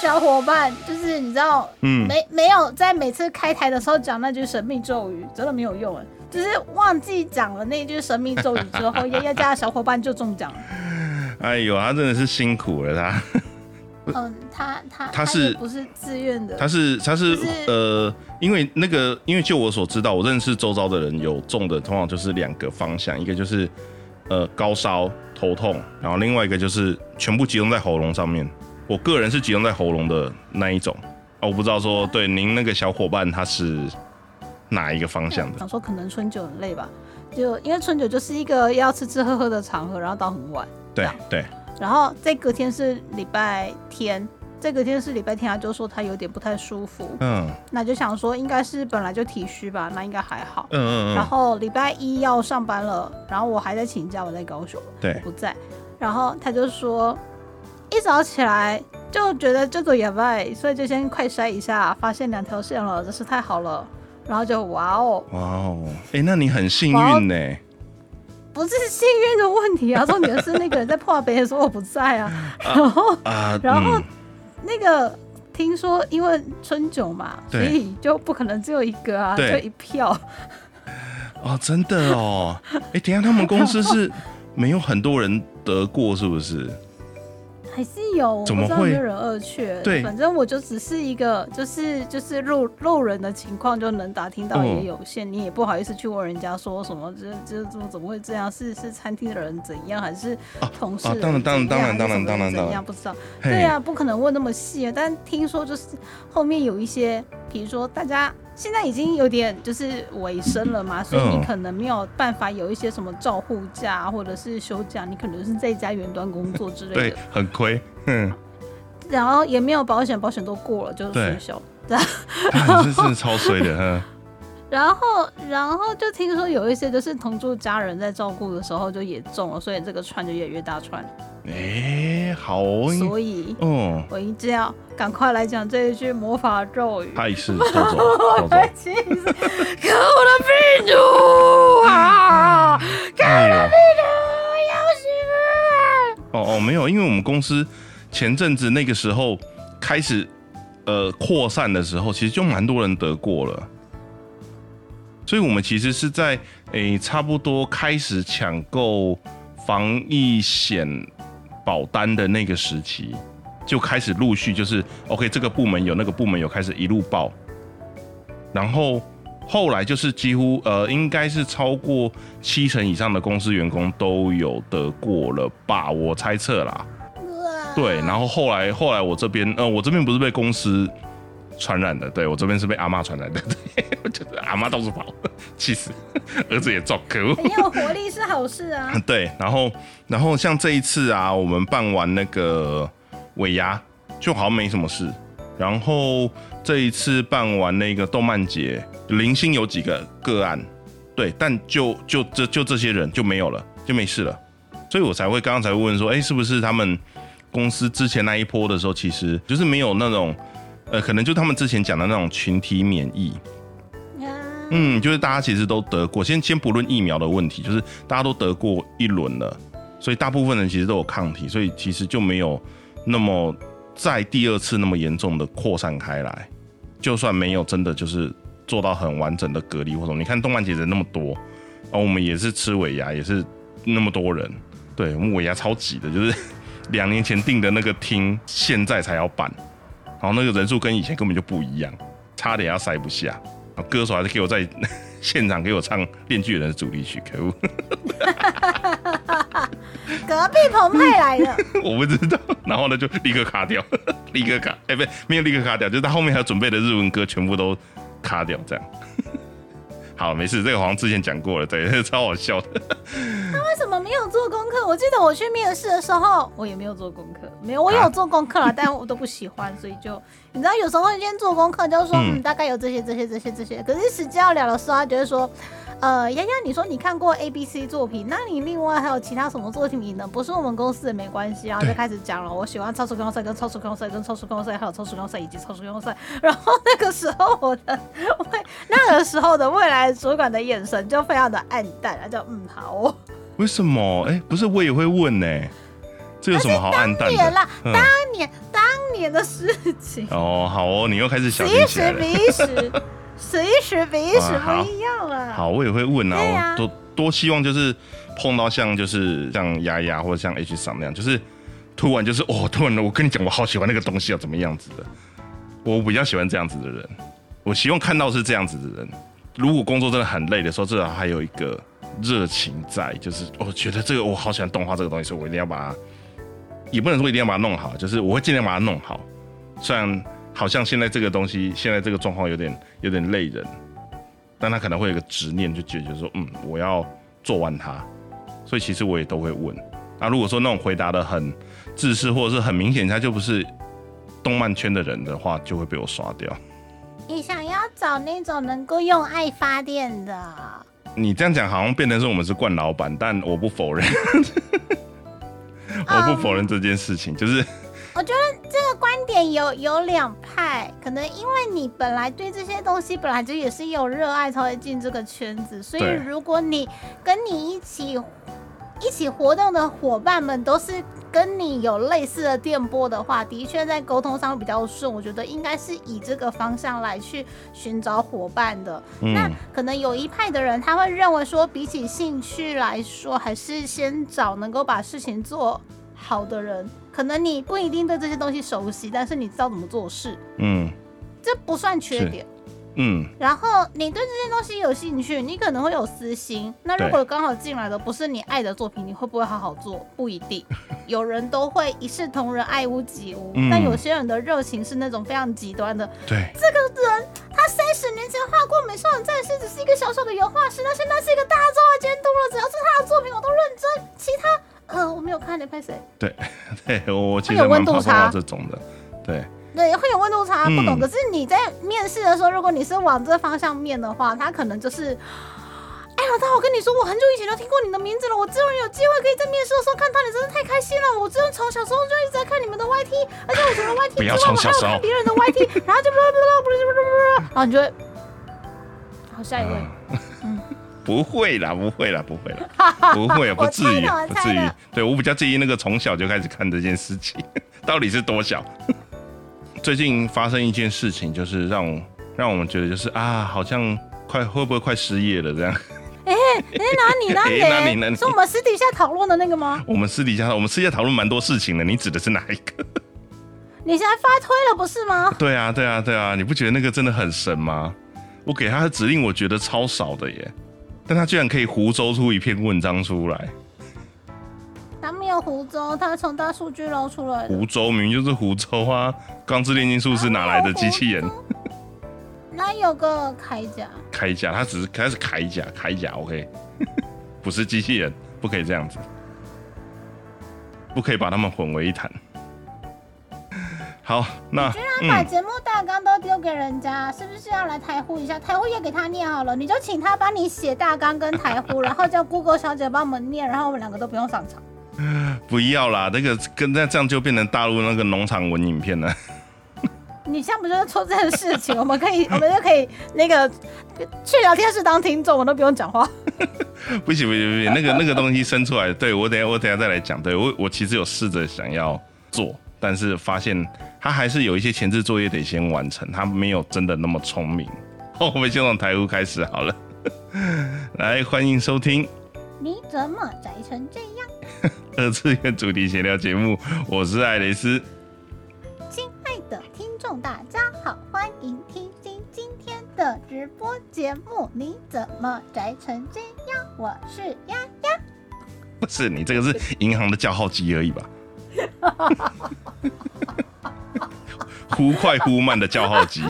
小伙伴就是你知道，嗯，没没有在每次开台的时候讲那句神秘咒语，真的没有用哎，就是忘记讲了那句神秘咒语之后，丫丫家的小伙伴就中奖了。哎呦，他真的是辛苦了他。嗯，他他他是不是自愿的？他是他是呃，因为那个，因为就我所知道，我认识周遭的人有中的，通常就是两个方向，一个就是呃高烧头痛，然后另外一个就是全部集中在喉咙上面。我个人是集中在喉咙的那一种啊，我不知道说对您那个小伙伴他是哪一个方向的。想说可能春酒很累吧，就因为春酒就是一个要吃吃喝喝的场合，然后到很晚，对对，然后这隔天是礼拜天，这隔天是礼拜天，他就说他有点不太舒服，嗯那就想说应该是本来就体虚吧，那应该还好。嗯嗯然嗯，后礼拜一要上班了，然后我还在请假，我在高雄，我对，不在。然后他就说，一早起来就觉得这个也外，所以就先快筛一下，发现两条线了，真是太好了。然后就哇哦，哇哦，哎，那你很幸运呢。不是幸运的问题啊，重点是那个人在破杯的时候我不在啊。然后啊，然后嗯那个听说因为春酒嘛，所以就不可能只有一个啊，就一票。哦，真的哦，哎，等下他们公司是 没有很多人得过，是不是？还是有，我不知道有人二缺。对反正我就只是一个，就是就是路路人的情况，就能打听到也有限，你也不好意思去问人家说什么，这这怎么怎么会这样？是是餐厅的人怎样，还是同事当然当然当然当然当然当然怎样？不知道。对啊，不可能问那么细啊。但听说就是后面有一些，比如说大家现在已经有点就是尾声了嘛，所以你嗯可能没有办法有一些什么照护假或者是休假，你可能是在家远端工作之类对的。，很亏，嗯，然后也没有保险，保险都过了，就是对。衰小。对这真的超衰的，嗯，然后然后就听说有一些就是同住家人在照顾的时候就也中了，所以这个串就越来越大串。哎，好哦，所以嗯，我一定要赶快来讲这一句魔法咒语。他也是！可恶 的病毒啊！可 恶哎呦的病毒，要死！哦哦，没有，因为我们公司前阵子那个时候开始呃扩散的时候，其实就蛮多人得过了，所以我们其实是在诶、差不多开始抢购防疫险保单的那个时期，就开始陆续就是 OK，这个部门有，那个部门有，开始一路报，然后。后来就是几乎呃，应该是超过七成以上的公司员工都有得过了吧？我猜测啦。对，然后后来后来我这边，呃，我这边不是被公司传染的，对我这边是被阿妈传染的，对，我觉得阿妈到处跑，气死，儿子也中，可恶。很有活力是好事啊！对，然后然后像这一次啊，我们办完那个尾牙，就好像没什么事。然后这一次办完那个动漫节，零星有几个个案，对，但就就这就这些人就没有了，就没事了。所以我才会刚刚才问说，哎，是不是他们公司之前那一波的时候，其实就是没有那种，呃，可能就他们之前讲的那种群体免疫，嗯，就是大家其实都得过，先先不论疫苗的问题，就是大家都得过一轮了，所以大部分人其实都有抗体，所以其实就没有那么在第二次那么严重的扩散开来。就算没有真的就是做到很完整的隔离或什么，你看动漫节人那么多，哦，我们也是吃尾牙，也是那么多人，对我们尾牙超挤的，就是 两年前订的那个厅，现在才要办，然后那个人数跟以前根本就不一样，差点要塞不下。然后歌手还是给我在 现场给我唱《链锯人》的主题曲，可恶，隔壁澎湃来的，我不知道。然后呢，就立刻卡掉，立刻卡，哎、不，没有立刻卡掉，就是他后面还有准备的日文歌全部都卡掉，这样。好，没事，这个好像之前讲过了，对，超好笑的。为什么没有做功课？我记得我去面试的时候，我也没有做功课，没有，我有做功课了，但我都不喜欢，所以就你知道，有时候先做功课，就是说，嗯嗯，大概有这些、这些、这些、这些。可是实际要聊的时候，他觉得说，呃，丫丫，你说你看过 A、B、C 作品，那你另外还有其他什么作品呢？不是我们公司的没关系，然后就开始讲了。我喜欢超时空赛、跟超时空赛、跟超时空赛，还有超时空赛以及超时空赛。然后那个时候我的未那个时候的未来主管的眼神就非常的暗淡，他就嗯好哦。为什么？哎、不是，我也会问呢、这有什么好暗淡的？当年啦，嗯当年当年的事情。哦，好哦，你又开始小此一时心起来了。彼一时，此一时比一时不一样啊。好，我也会问对啊啊，我多多希望就是碰到像就是像丫丫或者像 H 三那样，就是突然就是哦，突然我跟你讲，我好喜欢那个东西啊，怎么样子的？我比较喜欢这样子的人，我希望看到是这样子的人。如果工作真的很累的时候，至少还有一个热情在，就是我、觉得这个我好喜欢动画这个东西，所以我一定要把它，也不能说一定要把它弄好，就是我会尽量把它弄好。虽然好像现在这个东西，现在这个状况有点有点累人，但他可能会有个执念，就解决说，嗯，我要做完它。所以其实我也都会问。那，如果说那种回答的很自私，或者是很明显他就不是动漫圈的人的话，就会被我刷掉。你想要找那种能够用爱发电的，你这样讲好像变成是我们是惯老板，但我不否认，我不否认这件事情，就是 我觉得这个观点有有两派，可能因为你本来对这些东西本来就也是有热爱才会进这个圈子，所以如果你跟你一起一起活动的伙伴们都是跟你有类似的电波的话，的确在沟通上会比较顺。我觉得应该是以这个方向来去寻找伙伴的。那嗯，可能有一派的人他会认为说，比起兴趣来说，还是先找能够把事情做好的人。可能你不一定对这些东西熟悉，但是你知道怎么做事，嗯这不算缺点。嗯，然后你对这些东西有兴趣，你可能会有私心。那如果刚好进来的不是你爱的作品，你会不会好好做？不一定。有人都会一视同仁，爱屋及乌，嗯但有些人的热情是那种非常极端的。对，这个人他三十年前画过《美少女战士》，只是一个小小的油画师，但现在是一个大作的监督了。只要是他的作品，我都认真。其他，呃，我没有看，你拍谁？对 对，我其实蛮怕碰温度差到这种的，对，对，会有温度差，不懂。嗯可是你在面试的时候，如果你是往这方向面的话，他可能就是。哎，老大，我跟你说，我很久以前就听过你的名字了。我终于有机会可以在面试的时候看到你，真的太开心了。我真的从小时候就一直在看你们的 YT，而且我除了 YT 之外，我还有看别人的 YT，然后就不不不不不不不，然后你就会，好，下一位。不会啦，不会啦，不会啦，不会啊，不至于不至于。对我比较介意那个从小就开始看这件事情，到底是多小。最近发生一件事情，就是让让我们觉得就是啊，好像快会不会快失业了这样。哎，哪里哪里？哎哪里哪里是我们私底下讨论的那个吗？我们私底下我们私下讨论蛮多事情的，你指的是哪一个？你现在发推了不是吗？对啊，对啊，对啊，你不觉得那个真的很神吗？我给他的指令，我觉得超少的耶，但他居然可以胡诌出一篇文章出来。他没有胡诌，他从大数据捞出来的。湖州明明就是胡诌啊，钢之炼金术是哪来的机器人？那有个铠甲，铠甲，他只是他是铠甲，铠甲 OK，不是机器人，不可以这样子，不可以把他们混为一谈。好，那居然把嗯，节目大纲都丢给人家，是不是要来台呼一下？台呼也给他念好了，你就请他帮你写大纲跟台呼，然后叫 Google 小姐帮我们念，然后我们两个都不用上场。不要啦，那个跟那这样就变成大陆那个农场文影片了。你现在不就是做这件事情？我们可以，我们就可以那个去聊天室当听众，我都不用讲话。不行不行不行，那个那个东西生出来，对我等下我等下再来讲。对我我其实有试着想要做，但是发现他还是有一些前置作业得先完成，他没有真的那么聪明。我们先从台呼开始好了，来欢迎收听你怎么宅成这样？二次元主题闲聊节目，我是爱雷斯。亲爱的听众，大家好，欢迎听听今天的直播节目。你怎么宅成这样？我是丫丫。不是你这个是银行的叫号机而已吧？忽快忽慢的叫号机。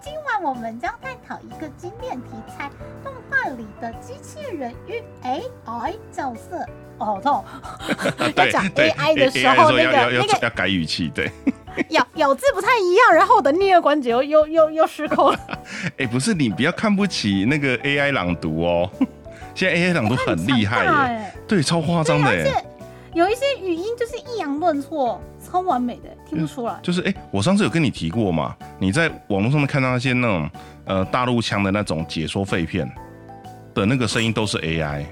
今晚我们将探讨一个经典题材：动画里的机器人与 AI 角色。哦，好痛！要对讲 AI 的时候，那说要要要个那个要改语气，对。咬咬字不太一样，然后我的颞颌关节又又又又失控了。哎、不是你不要看不起那个 AI 朗读哦，现在 AI 朗读很厉害耶，哎，对，超夸张的而耶。有一些语音就是抑扬顿挫，超完美的，听不出来。就是哎、我上次有跟你提过嘛，你在网络上面看到那些那种呃大陆腔的那种解说废片的那个声音都是 AI，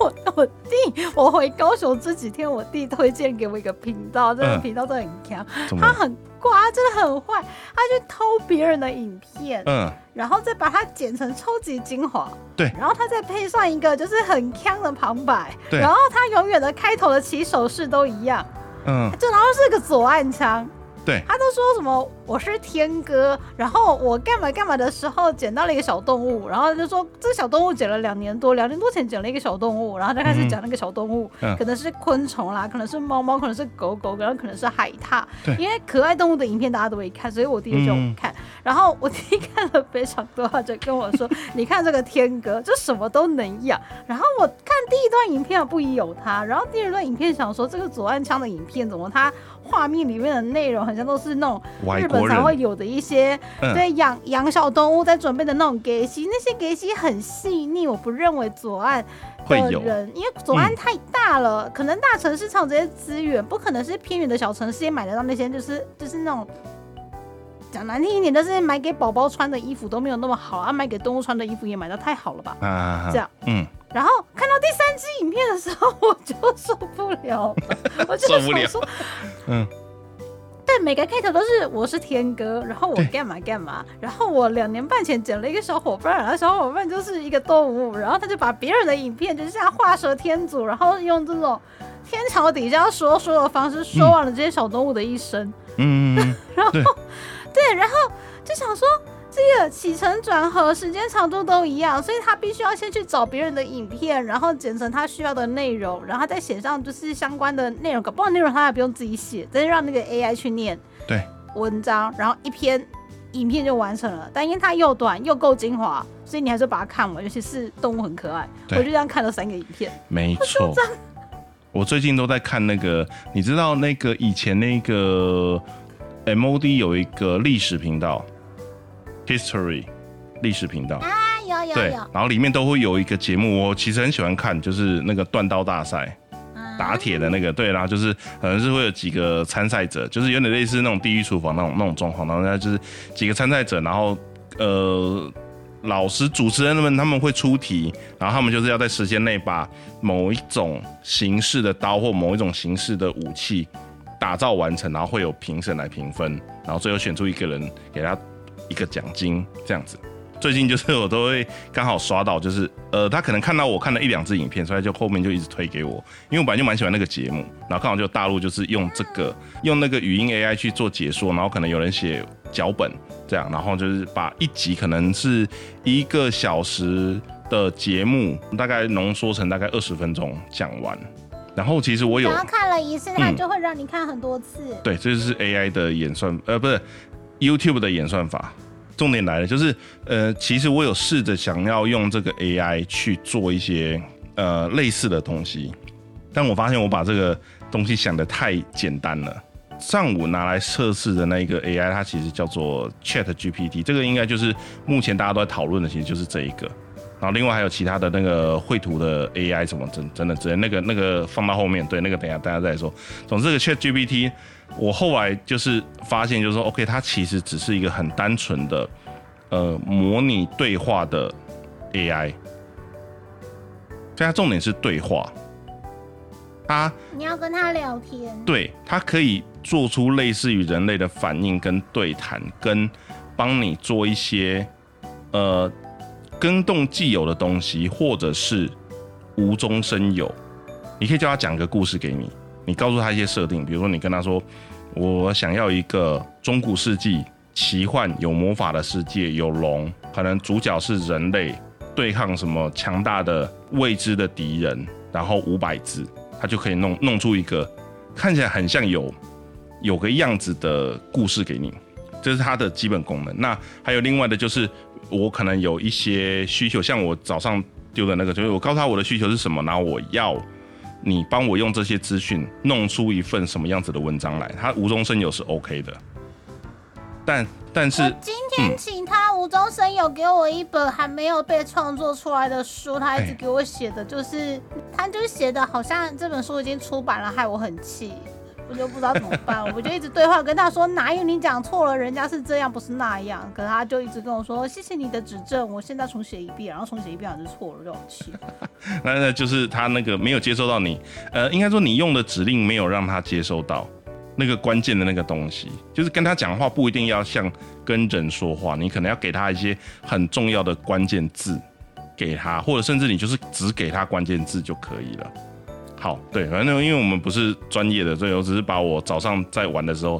我我弟，我回高雄这几天，我弟推荐给我一个频道，这个嗯。频道都很强？他很怪，他真的很坏，他去偷别人的影片，嗯，然后再把它剪成超级精华，对。然后他再配上一个就是很强的旁白，对。然后他永远的开头的起手式都一样，嗯，就然后是个左岸腔，对，他都说什么我是天哥，然后我干嘛干嘛的时候捡到了一个小动物，然后就说这小动物捡了两年多，两年多前捡了一个小动物，然后就开始讲那个小动物，嗯可能是昆虫啦，可能是猫猫，可能是狗狗，然后可能是海獭对，因为可爱动物的影片大家都会看，所以我弟就叫我嗯看，然后我弟看了非常多，他就跟我说，你看这个天哥就什么都能养，然后我看。第一段影片不疑有他，然后第二段影片想说这个左岸枪的影片怎么它画面里面的内容好像都是那种日本，才会有的一些嗯。对养养小动物在准备的那种给息，那些给息很细腻，我不认为左岸，的人，因为左岸太大了，可能大城市才有这些资源，不可能是偏远的小城市也买得到那些，就是就是那种。讲难听一点，但是买给宝宝穿的衣服都没有那么好啊，买给动物穿的衣服也买的太好了吧？啊，这样，嗯，然后看到第三支影片的时候，我就受不了了，我就受不了。想说，嗯，对，每个开头都是我是天哥，然后我干嘛干嘛，然后我两年半前捡了一个小伙伴，然后小伙伴就是一个动物，然后他就把别人的影片就是像画蛇添足，然后用这种天朝底下说说的方式说完了这些小动物的一生，嗯，然后对，对，然后就想说。这个起承转合时间长度都一样，所以他必须要先去找别人的影片，然后剪成他需要的内容，然后再写上就是相关的内容。搞不好内容他也不用自己写，再让那个 AI 去念。对，文章，然后一篇影片就完成了。但因为它又短又够精华，所以你还是把它看完，尤其是动物很可爱，我就这样看了三个影片。没错。我最近都在看那个，你知道那个以前那个 MOD 有一个历史频道，History 历史频道，啊，有有对，然后里面都会有一个节目，我其实很喜欢看，就是那个断刀大赛。打铁的那个，对，然后就是可能是会有几个参赛者，就是有点类似那种地狱厨房那种那种状况，然后呢就是几个参赛者，然后呃，老师主持人们他们会出题，然后他们就是要在时间内把某一种形式的刀或某一种形式的武器打造完成，然后会有评审来评分，然后最后选出一个人给他一个奖金，这样子。最近就是我都会刚好刷到，就是呃，他可能看到我看了一两支影片，所以就后面就一直推给我，因为我本来就蛮喜欢那个节目，然后刚好就大陆就是用这个用那个语音 AI 去做解说，然后可能有人写脚本这样，然后就是把一集可能是一个小时的节目，大概浓缩成大概二十分钟讲完。然后其实我有然后看了一次，它嗯就会让你看很多次。对，这就是 AI 的演算，呃，不是 YouTube 的演算法。重点来了，就是呃，其实我有试着想要用这个 AI 去做一些呃类似的东西，但我发现我把这个东西想的太简单了。上午拿来测试的那一个 AI，它其实叫做 Chat GPT，这个应该就是目前大家都在讨论的，其实就是这一个。然后另外还有其他的那个绘图的 AI 什么真真的之类，那个那个放到后面，对，那个等下大家再说。总之这个 Chat GPT，我后来就是发现，就是说 OK，它其实只是一个很单纯的呃模拟对话的 AI，所以它重点是对话，它你要跟他聊天，对，它可以做出类似于人类的反应跟对谈，跟帮你做一些呃跟动既有的东西，或者是无中生有。你可以叫他讲个故事给你，你告诉他一些设定，比如说你跟他说，我想要一个中古世纪奇幻有魔法的世界，有龙，可能主角是人类对抗什么强大的未知的敌人，然后五百字，他就可以弄弄出一个看起来很像有有个样子的故事给你，这是它的基本功能。那还有另外的就是，我可能有一些需求，像我早上丢的那个，就是我告诉他我的需求是什么，然后我要你帮我用这些资讯弄出一份什么样子的文章来，他无中生有是 OK 的。但但是今天请他无中生有给我一本还没有被创作出来的书，他一直哎给我写的就是，他就是写的好像这本书已经出版了，害我很气。我就不知道怎么办，我就一直对话跟他说，哪有你讲错了，人家是这样，不是那样。可是他就一直跟我说，谢谢你的指正，我现在重写一遍，然后重写一遍还是错了，就很气。那那就是他那个没有接收到你，呃，应该说你用的指令没有让他接收到那个关键的那个东西，就是跟他讲话不一定要像跟人说话，你可能要给他一些很重要的关键字给他，或者甚至你就是只给他关键字就可以了。好，对，反正因为我们不是专业的，所以我只是把我早上在玩的时候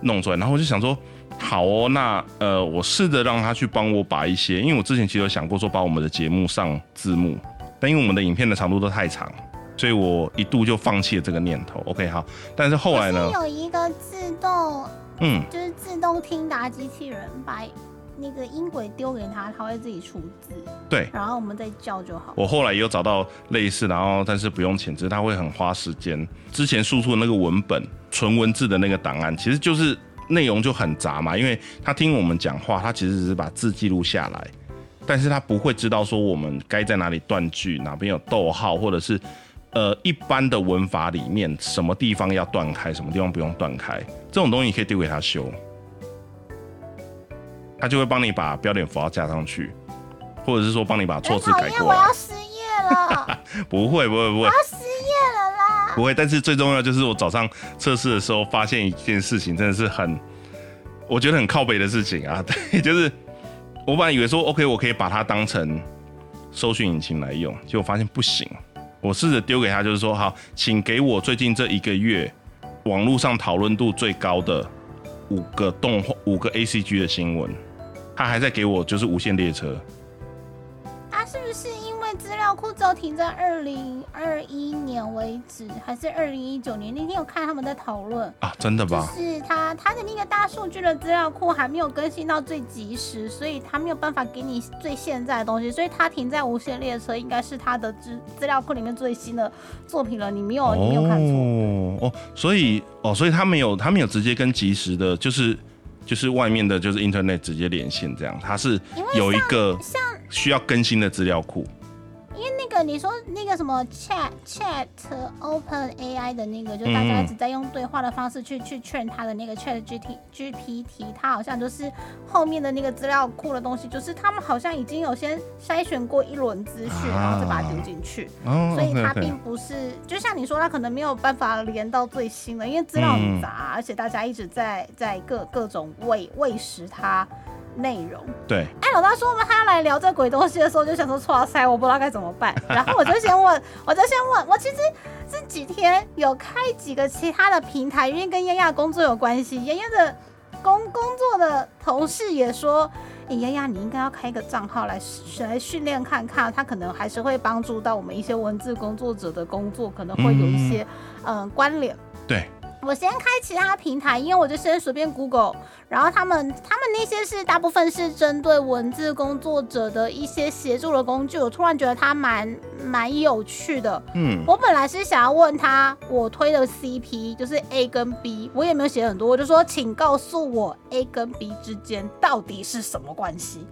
弄出来，然后我就想说，好哦，那呃，我试着让他去帮我把一些，因为我之前其实有想过说把我们的节目上字幕，但因为我们的影片的长度都太长，所以我一度就放弃了这个念头。OK，好，但是后来呢，有一个自动，嗯，就是自动听答机器人把。那个音轨丢给他，他会自己出字。对，然后我们再叫就好。我后来也有找到类似，然后但是不用钱，只是他会很花时间。之前输出的那个文本，纯文字的那个档案，其实就是内容就很杂嘛，因为他听我们讲话，他其实只是把字记录下来，但是他不会知道说我们该在哪里断句，哪边有逗号，或者是呃一般的文法里面什么地方要断开，什么地方不用断开，这种东西可以丢给他修。他就会帮你把标点符号加上去，或者是说帮你把错字改过来。我要失业了。不会不会不会。我要失业了啦。不会，但是最重要就是我早上测试的时候发现一件事情，真的是很，我觉得很靠北的事情啊。对，就是我本来以为说 OK，我可以把它当成搜寻引擎来用，结果发现不行。我试着丢给他，就是说好，请给我最近这一个月网络上讨论度最高的五个动画、五个 ACG 的新闻。他还在给我就是无限列车，他是不是因为资料库只有停在二零二一年为止，还是二零一九年？那天有看他们在讨论啊，真的吧？是他他的那个大数据的资料库还没有更新到最及时，所以他没有办法给你最现在的东西，所以他停在无限列车应该是他的资资料库里面最新的作品了。你没有你没有看错哦，所以哦，所以他没有他没有直接跟及时的，就是。就是外面的，就是 Internet 直接连线这样，它是有一个像需要更新的资料库。因为那个你说那个什么 Chat Chat Open AI 的那个，就大家一直在用对话的方式去去劝他的那个 Chat G T GPT，它好像就是后面的那个资料库的东西，就是他们好像已经有先筛选过一轮资讯，然后再把它丢进去，所以它并不是就像你说，它可能没有办法连到最新的，因为资料很杂，而且大家一直在在各各种喂喂食它。内容对，哎，老大说他要来聊这鬼东西的时候，就想说哇塞，我不知道该怎么办。然后我就先问，我就先问，我其实这几天有开几个其他的平台，因为跟丫丫工作有关系。丫丫的工工作的同事也说，哎，丫丫你应该要开一个账号来来训练看看，他可能还是会帮助到我们一些文字工作者的工作，可能会有一些嗯关联。对。我先开其他平台，因为我就先随便 Google，然后他们他们那些是大部分是针对文字工作者的一些协助的工具，我突然觉得它蛮蛮有趣的。嗯，我本来是想要问他，我推的 CP 就是 A 跟 B，我也没有写很多，我就说请告诉我 A 跟 B 之间到底是什么关系。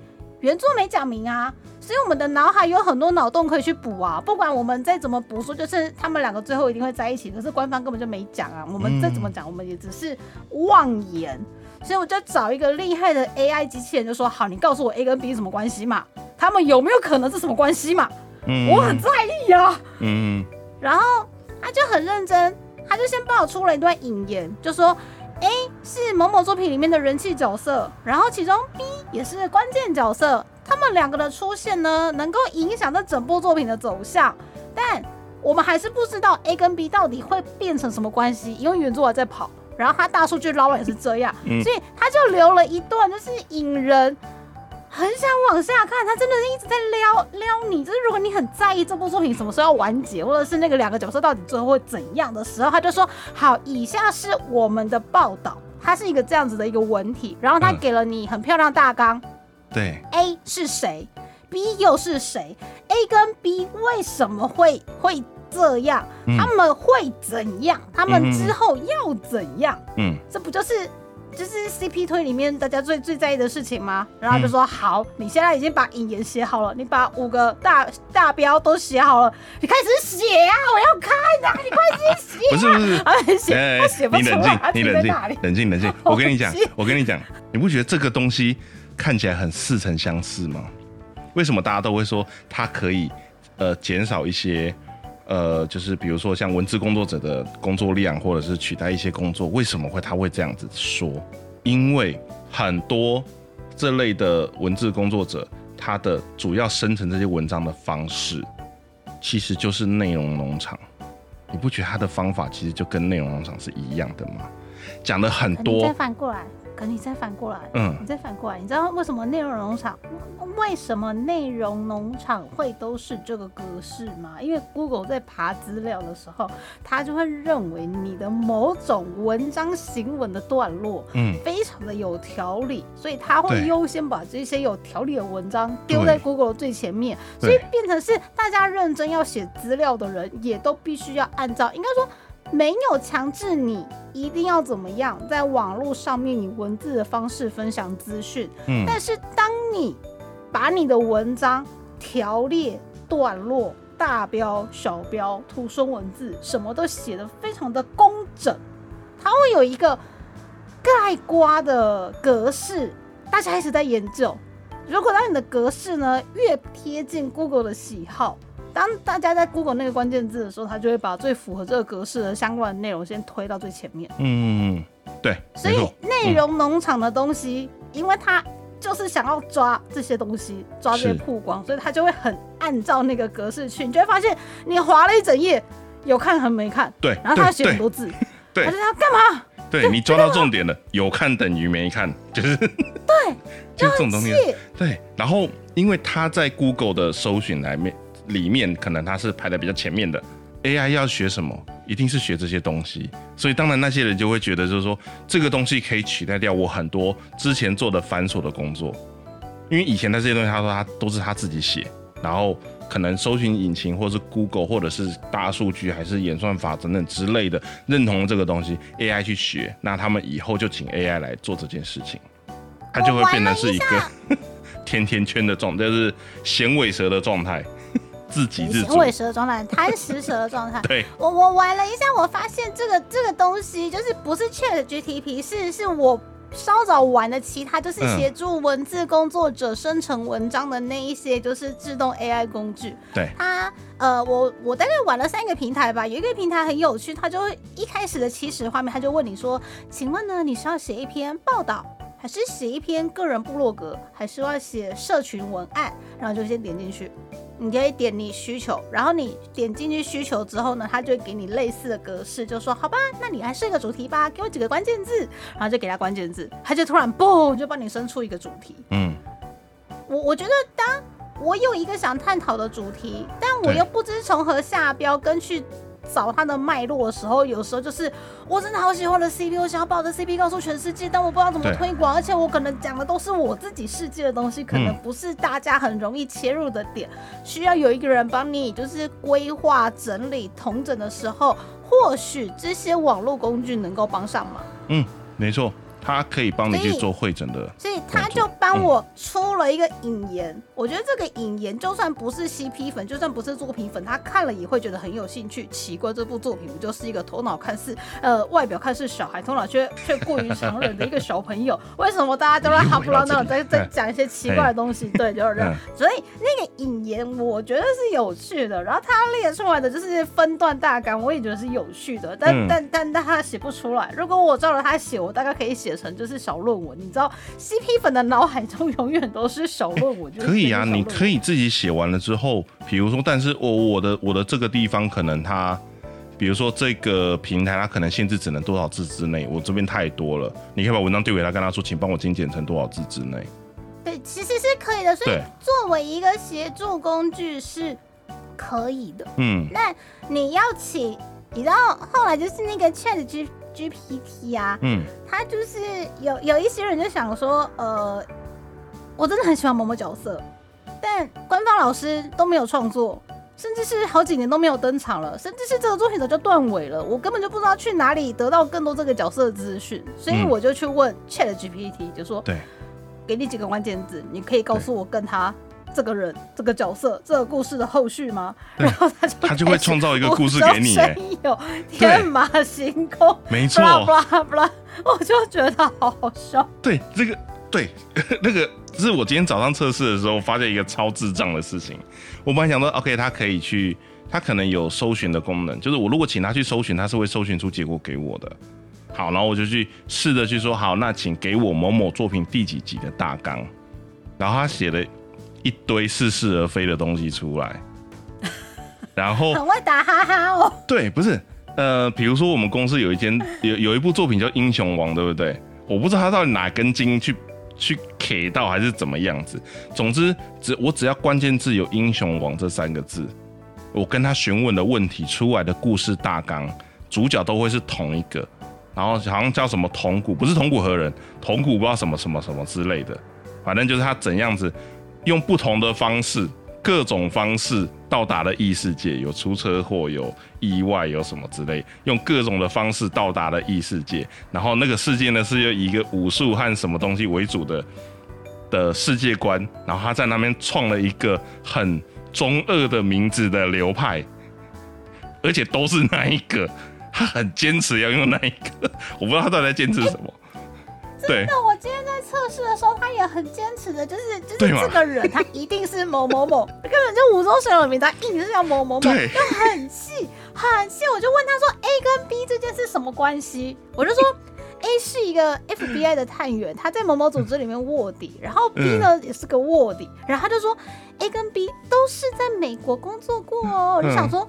原著没讲明啊，所以我们的脑海有很多脑洞可以去补啊。不管我们再怎么补说，就是他们两个最后一定会在一起，可是官方根本就没讲啊。我们再怎么讲，我们也只是妄言。所以我就找一个厉害的 AI 机器人，就说好，你告诉我 A 跟 B 什么关系嘛？他们有没有可能是什么关系嘛？嗯，我很在意啊。嗯，然后他就很认真，他就先帮我出了一段引言，就说。A 是某某作品里面的人气角色，然后其中 B 也是关键角色，他们两个的出现呢，能够影响这整部作品的走向，但我们还是不知道 A 跟 B 到底会变成什么关系，因为原作还在跑，然后他大数据捞了也是这样，所以他就留了一段，就是引人。很想往下看，他真的是一直在撩撩你。就是如果你很在意这部作品什么时候要完结，或者是那个两个角色到底最后会怎样的时候，他就说：“好，以下是我们的报道。”它是一个这样子的一个文体，然后他给了你很漂亮大纲。对，A 是谁？B 又是谁？A 跟 B 为什么会会这样？他们会怎样？他们之后要怎样？嗯，这不就是？就是 CP 推里面大家最最在意的事情吗？然后就说、好，你现在已经把引言写好了，你把五个大大标都写好了，你开始写啊，我要看啊，你快点写、啊。不是不是，他 很写，哎他写不出你冷静来，你冷静冷静，冷静。我跟你讲，我跟你讲，你不觉得这个东西看起来很似曾相识吗？为什么大家都会说它可以呃减少一些呃，就是比如说像文字工作者的工作量，或者是取代一些工作？为什么会他会这样子说？因为很多这类的文字工作者，他的主要生成这些文章的方式，其实就是内容农场。你不觉得他的方法其实就跟内容农场是一样的吗？讲的很可你再多，反过来，可你再反过来，嗯。你再反过来，你知道为什么内容农场为什么内容农场会都是这个格式吗？因为 Google 在爬资料的时候，它就会认为你的某种文章行文的段落。嗯，非常的有条理，所以它会优先把这些有条理的文章丢在 Google 最前面，所以变成是大家认真要写资料的人，也都必须要按照，应该说没有强制你一定要怎么样，在网络上面以文字的方式分享资讯，嗯但是当你把你的文章条列、段落、大标、小标、图生文字什么都写得非常的工整，它会有一个盖瓜的格式，大家一直在研究。如果当你的格式呢越贴近 Google 的喜好，当大家在 Google 那个关键字的时候，它就会把最符合这个格式的相关的内容先推到最前面。嗯，对，所以，内容农场的东西，因为它就是想要抓这些东西，抓这些曝光，所以它就会很按照那个格式去。你就会发现，你划了一整页，有看和没看，对，然后他对对写很多字，对他就要干嘛？对你抓到重点了，有看等于没看，就是对，就是这种东西。对，然后因为他在 Google 的搜寻来面里面，可能他是排在比较前面的。AI 要学什么，一定是学这些东西，所以当然那些人就会觉得，就是说这个东西可以取代掉我很多之前做的繁琐的工作，因为以前的这些东西，他说他都是他自己写，然后可能搜寻引擎或是 Google 或者是大数据还是演算法等等之类的认同了这个东西，AI 去学，那他们以后就请 AI 来做这件事情，它就会变成是一个甜甜 圈的状，就是衔尾蛇的状态，自给自足。衔尾蛇的状态，贪食蛇的状态。对，我我玩了一下，我发现这个这个东西就是不是 Chat GTP，是是我稍早玩的其他，就是嗯协助文字工作者生成文章的那一些，就是自动 AI 工具。对，它呃，我我大概玩了三个平台吧，有一个平台很有趣，它就会一开始的起始画面，它就问你说，请问呢，你是要写一篇报道？还是写一篇个人部落格，还是要写社群文案？然后就先点进去，你可以点你需求，然后你点进去需求之后呢，它就会给你类似的格式，就说好吧，那你来设个主题吧，给我几个关键字，然后就给他关键字，他就突然嘣就帮你生出一个主题。嗯，我我觉得当我有一个想探讨的主题，但我又不知从何下标跟去。找它的脉络的时候，有时候就是我真的好喜欢我的 CP，我想要把我的 CP 告诉全世界，但我不知道怎么推广，而且我可能讲的都是我自己世界的东西，可能嗯。不是大家很容易切入的点，需要有一个人帮你就是规划、整理、统整的时候，或许这些网络工具能够帮上忙。嗯，没错，它可以帮你去做会诊的。所以他就帮我出了一个引言，我觉得这个引言就算不是 CP 粉，就算不是作品粉，他看了也会觉得很有兴趣。奇怪，这部作品不就是一个头脑看似呃外表看似小孩，头脑却却过于强人的一个小朋友？为什么大家都在哈不拉那种在在讲一些奇怪的东西？对，就是这样嗯。所以那个引言我觉得是有趣的，然后他列出来的就是分段大纲，我也觉得是有趣的，但、嗯但但但他写不出来。如果我照着他写，我大概可以写成就是小论文。你知道，CP 粉的脑海中永远都是小论文，就是可以啊，你可以自己写完了之后，比如说，但是我我的我的这个地方可能它，比如说这个平台它可能限制只能多少字之内，我这边太多了，你可以把文章丢给他，跟他说，请帮我精简成多少字之内。对，其实是可以的。所以作为一个协助工具是可以的。嗯，那你要请，你知道后来就是那个 Chat G GPT 啊，嗯，他就是有有一些人就想说，呃，我真的很喜欢某某角色，但官方老师都没有创作，甚至是好几年都没有登场了，甚至是这个作品早就断尾了，我根本就不知道去哪里得到更多这个角色的资讯，所以嗯。我就去问 Chat GPT，就说对，给你几个关键字，你可以告诉我跟他这个人、这个角色、这个故事的后续吗？然后他就他就会创造一个故事给你无中哎生有，天马行空，没错我就觉得好好笑。对，这个对 那个是我今天早上测试的时候发现一个超智障的事情。我本来想说，OK，他可以去，他可能有搜寻的功能，就是我如果请他去搜寻，他是会搜寻出结果给我的。好，然后我就去试着去说，好，那请给我某某作品第几集的大纲。然后他写了一堆似是而非的东西出来，然后很会打哈哈哦，对，不是，呃，比如说我们公司有一间有有一部作品叫《英雄王》，对不对？我不知道他到底哪根筋去去 K 到还是怎么样子。总之，只我只要关键字有“英雄王”这三个字，我跟他询问的问题出来的故事大纲，主角都会是同一个，然后好像叫什么铜鼓，不是铜鼓何人，铜鼓不知道什么什么什么之类的，反正就是他怎样子用不同的方式。各种方式到达了异世界，有出车祸，有意外，有什么之类，用各种的方式到达了异世界。然后那个世界呢，是以一个武术和什么东西为主的的世界观。然后他在那边创了一个很中二的名字的流派，而且都是那一个。他很坚持要用那一个，我不知道他到底在坚持什么。对，的我今天在测试的时候，他也很坚持的，就是就是这个人他一定是某某某，根本就无中生有名字，他硬是要某某某，对。就很细很细。我就问他说 A 跟 B 之间是什么关系？我就说 A 是一个 FBI 的探员，他在某某组织里面卧底，然后 B 呢、也是个卧底，然后他就说 A 跟 B 都是在美国工作过哦。我就想说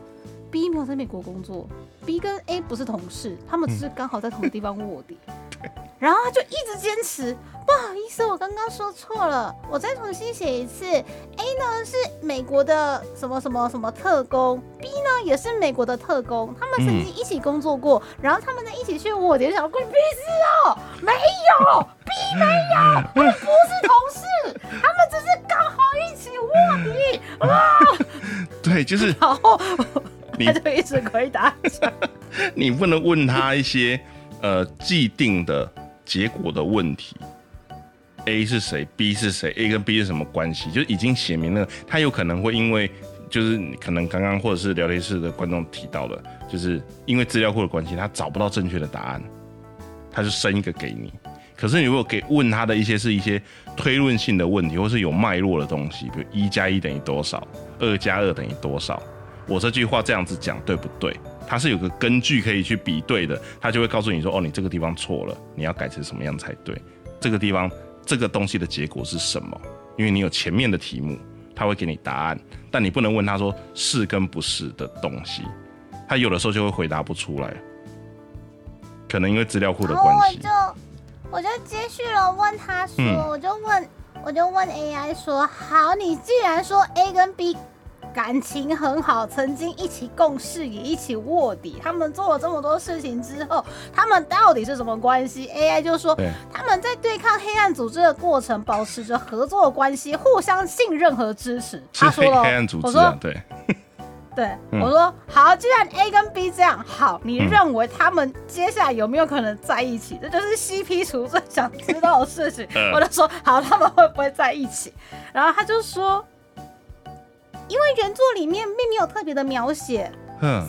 B 没有在美国工作，B 跟 A 不是同事，他们只是刚好在同个地方卧底。然后他就一直坚持，不好意思，我刚刚说错了，我再重新写一次。A 呢是美国的什么什么什么特工，B 呢也是美国的特工，他们曾经一起工作过，然后他们在一起去卧底，我想关你屁事哦，没有，B 没有，他们不是同事，他们只是刚好一起卧底啊。对，就是然后你他就一直回答讲，你不能问他一些呃既定的结果的问题。A 是谁？B 是谁？A 跟 B 是什么关系？就已经写明了，他有可能会因为就是你可能刚刚或者是聊天室的观众提到了，就是因为资料库的关系，他找不到正确的答案，他就生一个给你。可是你如果给问他的一些是一些推论性的问题，或是有脉络的东西，比如一加一等于多少，二加二等于多少，我这句话这样子讲对不对？它是有个根据可以去比对的，它就会告诉你说，哦，你这个地方错了，你要改成什么样才对？这个地方这个东西的结果是什么？因为你有前面的题目，他会给你答案，但你不能问他说是跟不是的东西，他有的时候就会回答不出来，可能因为资料库的关系。我就我就接续了问他说，嗯我就问我就问 AI 说，好，你既然说 A 跟 B 感情很好，曾经一起共事，也一起卧底，他们做了这么多事情之后，他们到底是什么关系？AI 就说他们在对抗黑暗组织的过程，保持着合作的关系，互相信任和支持。他说了，黑黑暗组我说对，对，嗯我说好，既然 A 跟 B 这样好，你嗯认为他们接下来有没有可能在一起？这就是 CP 厨最想知道的事情。嗯我就说好，他们会不会在一起？然后他就说，因为原作里面并没有特别的描写，嗯，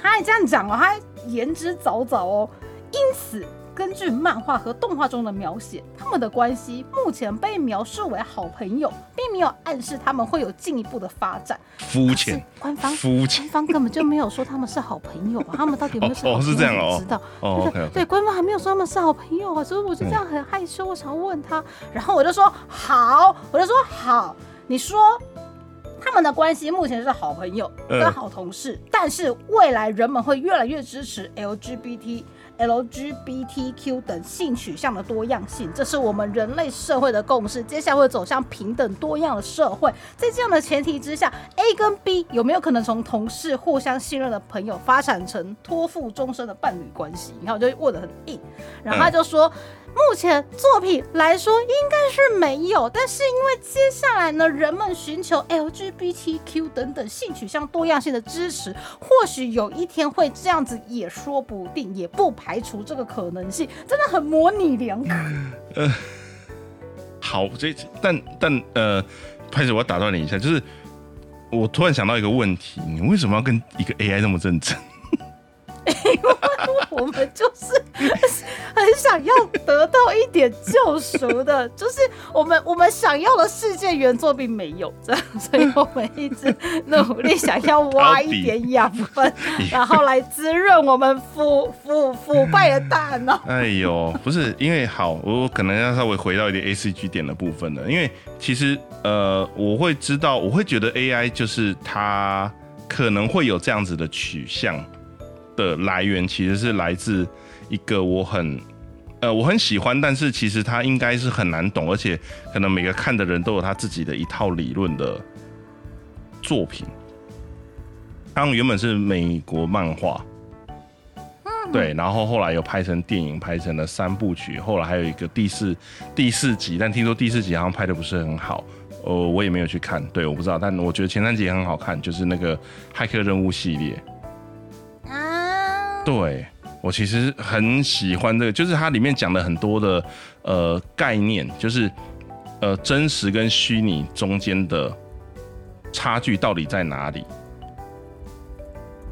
他还这样讲哦，他言之凿凿哦。因此，根据漫画和动画中的描写，他们的关系目前被描述为好朋友，并没有暗示他们会有进一步的发展。肤浅，官方肤浅官。方根本就没有说他们是好朋友啊，他们到底有没有是好哦朋友？是这样哦知道。哦对，OK，OK 对，官方还没有说他们是好朋友啊，所以我就这样很害羞，我想要问他，然后我就说好，我就说好，你说他们的关系目前是好朋友嗯跟好同事，但是未来人们会越来越支持 LGBT。LGBTQ 等性取向的多样性，这是我们人类社会的共识。接下来会走向平等多样的社会。在这样的前提之下，A 跟 B 有没有可能从同事互相信任的朋友发展成托付终身的伴侣关系？你看，我就问的很硬，然后他就说。目前作品来说应该是没有，但是因为接下来呢，人们寻求 LGBTQ 等等性取向多样性的支持，或许有一天会这样子也说不定，也不排除这个可能性，真的很模拟两可。呃，好，这但但呃，拍子我要打断你一下，就是我突然想到一个问题，你为什么要跟一个 AI 那么认真？我们就是 很想要得到一点救赎的，就是我们我们想要的世界原作并没有这样，所以我们一直努力想要挖一点养分，然后来滋润我们腐腐腐败的大脑。哎呦，不是，因为好，我可能要稍微回到一点 A C G 点的部分了，因为其实呃，我会知道，我会觉得 A I 就是它可能会有这样子的取向。的来源其实是来自一个我很呃我很喜欢，但是其实它应该是很难懂，而且可能每个看的人都有他自己的一套理论的作品。他们原本是美国漫画，对，然后后来有拍成电影，拍成了三部曲，后来还有一个第四第四集，但听说第四集好像拍的不是很好，呃，我也没有去看，对，我不知道，但我觉得前三集也很好看，就是那个骇客任务系列。对我其实很喜欢这个，就是它里面讲了很多的呃概念，就是呃真实跟虚拟中间的差距到底在哪里？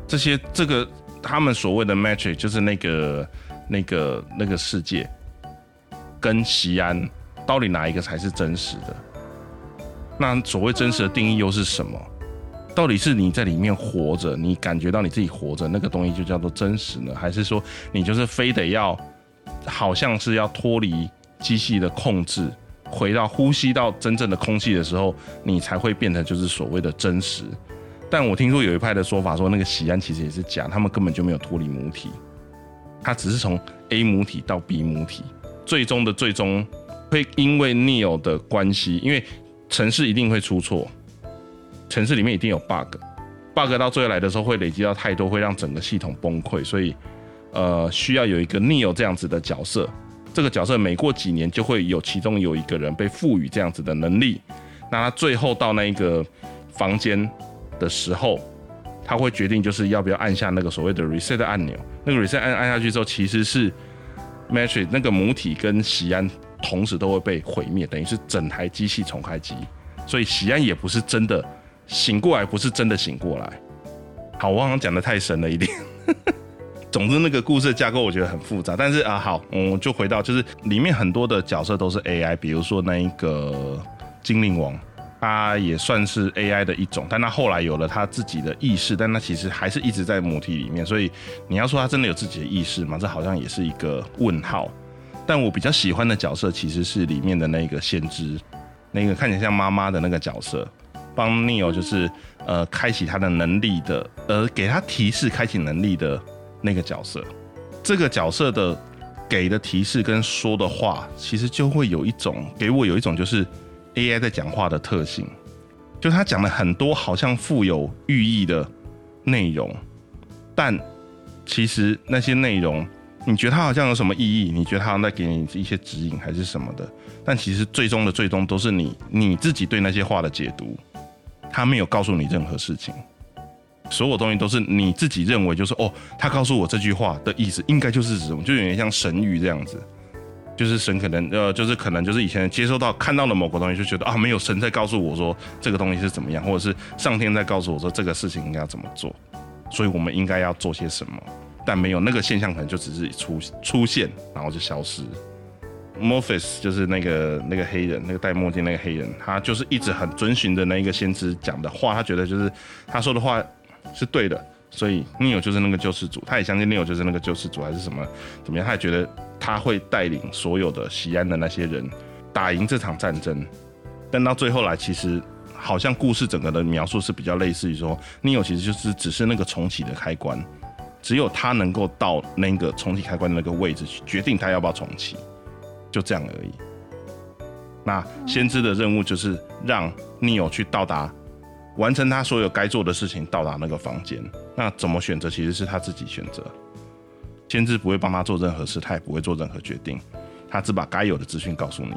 这些这个他们所谓的 metric 就是那个那个那个世界跟西安到底哪一个才是真实的？那所谓真实的定义又是什么？到底是你在里面活着，你感觉到你自己活着，那个东西就叫做真实呢？还是说你就是非得要，好像是要脱离机器的控制，回到呼吸到真正的空气的时候，你才会变成就是所谓的真实？但我听说有一派的说法说，那个喜安其实也是假，他们根本就没有脱离母体，他只是从 A 母体到 B 母体，最终的最终会因为 Neo 的关系，因为城市一定会出错。城市里面一定有 bug，bug 到最后来的时候会累积到太多，会让整个系统崩溃。所以，呃，需要有一个 Neo 这样子的角色。这个角色每过几年就会有其中有一个人被赋予这样子的能力。那他最后到那一个房间的时候，他会决定就是要不要按下那个所谓的 reset 按钮。那个 reset 按按下去之后，其实是 Matrix 那个母体跟喜安同时都会被毁灭，等于是整台机器重开机。所以喜安也不是真的。醒过来不是真的醒过来，好，我好像讲的太神了一点。总之，那个故事架构我觉得很复杂，但是啊，好，我就回到就是里面很多的角色都是 AI，比如说那一个精灵王，他也算是 AI 的一种，但他后来有了他自己的意识，但他其实还是一直在母体里面，所以你要说他真的有自己的意识吗？这好像也是一个问号。但我比较喜欢的角色其实是里面的那个先知，那个看起来像妈妈的那个角色。帮 Neo 就是呃开启他的能力的，呃给他提示开启能力的那个角色，这个角色的给的提示跟说的话，其实就会有一种给我有一种就是 AI 在讲话的特性，就他讲了很多好像富有寓意的内容，但其实那些内容你觉得它好像有什么意义？你觉得他在给你一些指引还是什么的？但其实最终的最终都是你你自己对那些话的解读。他没有告诉你任何事情，所有东西都是你自己认为，就是哦，他告诉我这句话的意思应该就是什么，就有点像神语这样子，就是神可能呃，就是可能就是以前接收到看到了某个东西，就觉得啊，没有神在告诉我说这个东西是怎么样，或者是上天在告诉我说这个事情应该要怎么做，所以我们应该要做些什么，但没有那个现象，可能就只是出出现，然后就消失。Morpheus 就是那个那个黑人，那个戴墨镜那个黑人，他就是一直很遵循的那一个先知讲的话，他觉得就是他说的话是对的，所以 Neo 就是那个救世主，他也相信 Neo 就是那个救世主还是什么怎么样，他也觉得他会带领所有的西安的那些人打赢这场战争。但到最后来，其实好像故事整个的描述是比较类似于说，Neo 其实就是只是那个重启的开关，只有他能够到那个重启开关的那个位置去决定他要不要重启。就这样而已。那先知的任务就是让 Neo 去到达，完成他所有该做的事情，到达那个房间。那怎么选择，其实是他自己选择。先知不会帮他做任何事，他也不会做任何决定。他只把该有的资讯告诉你。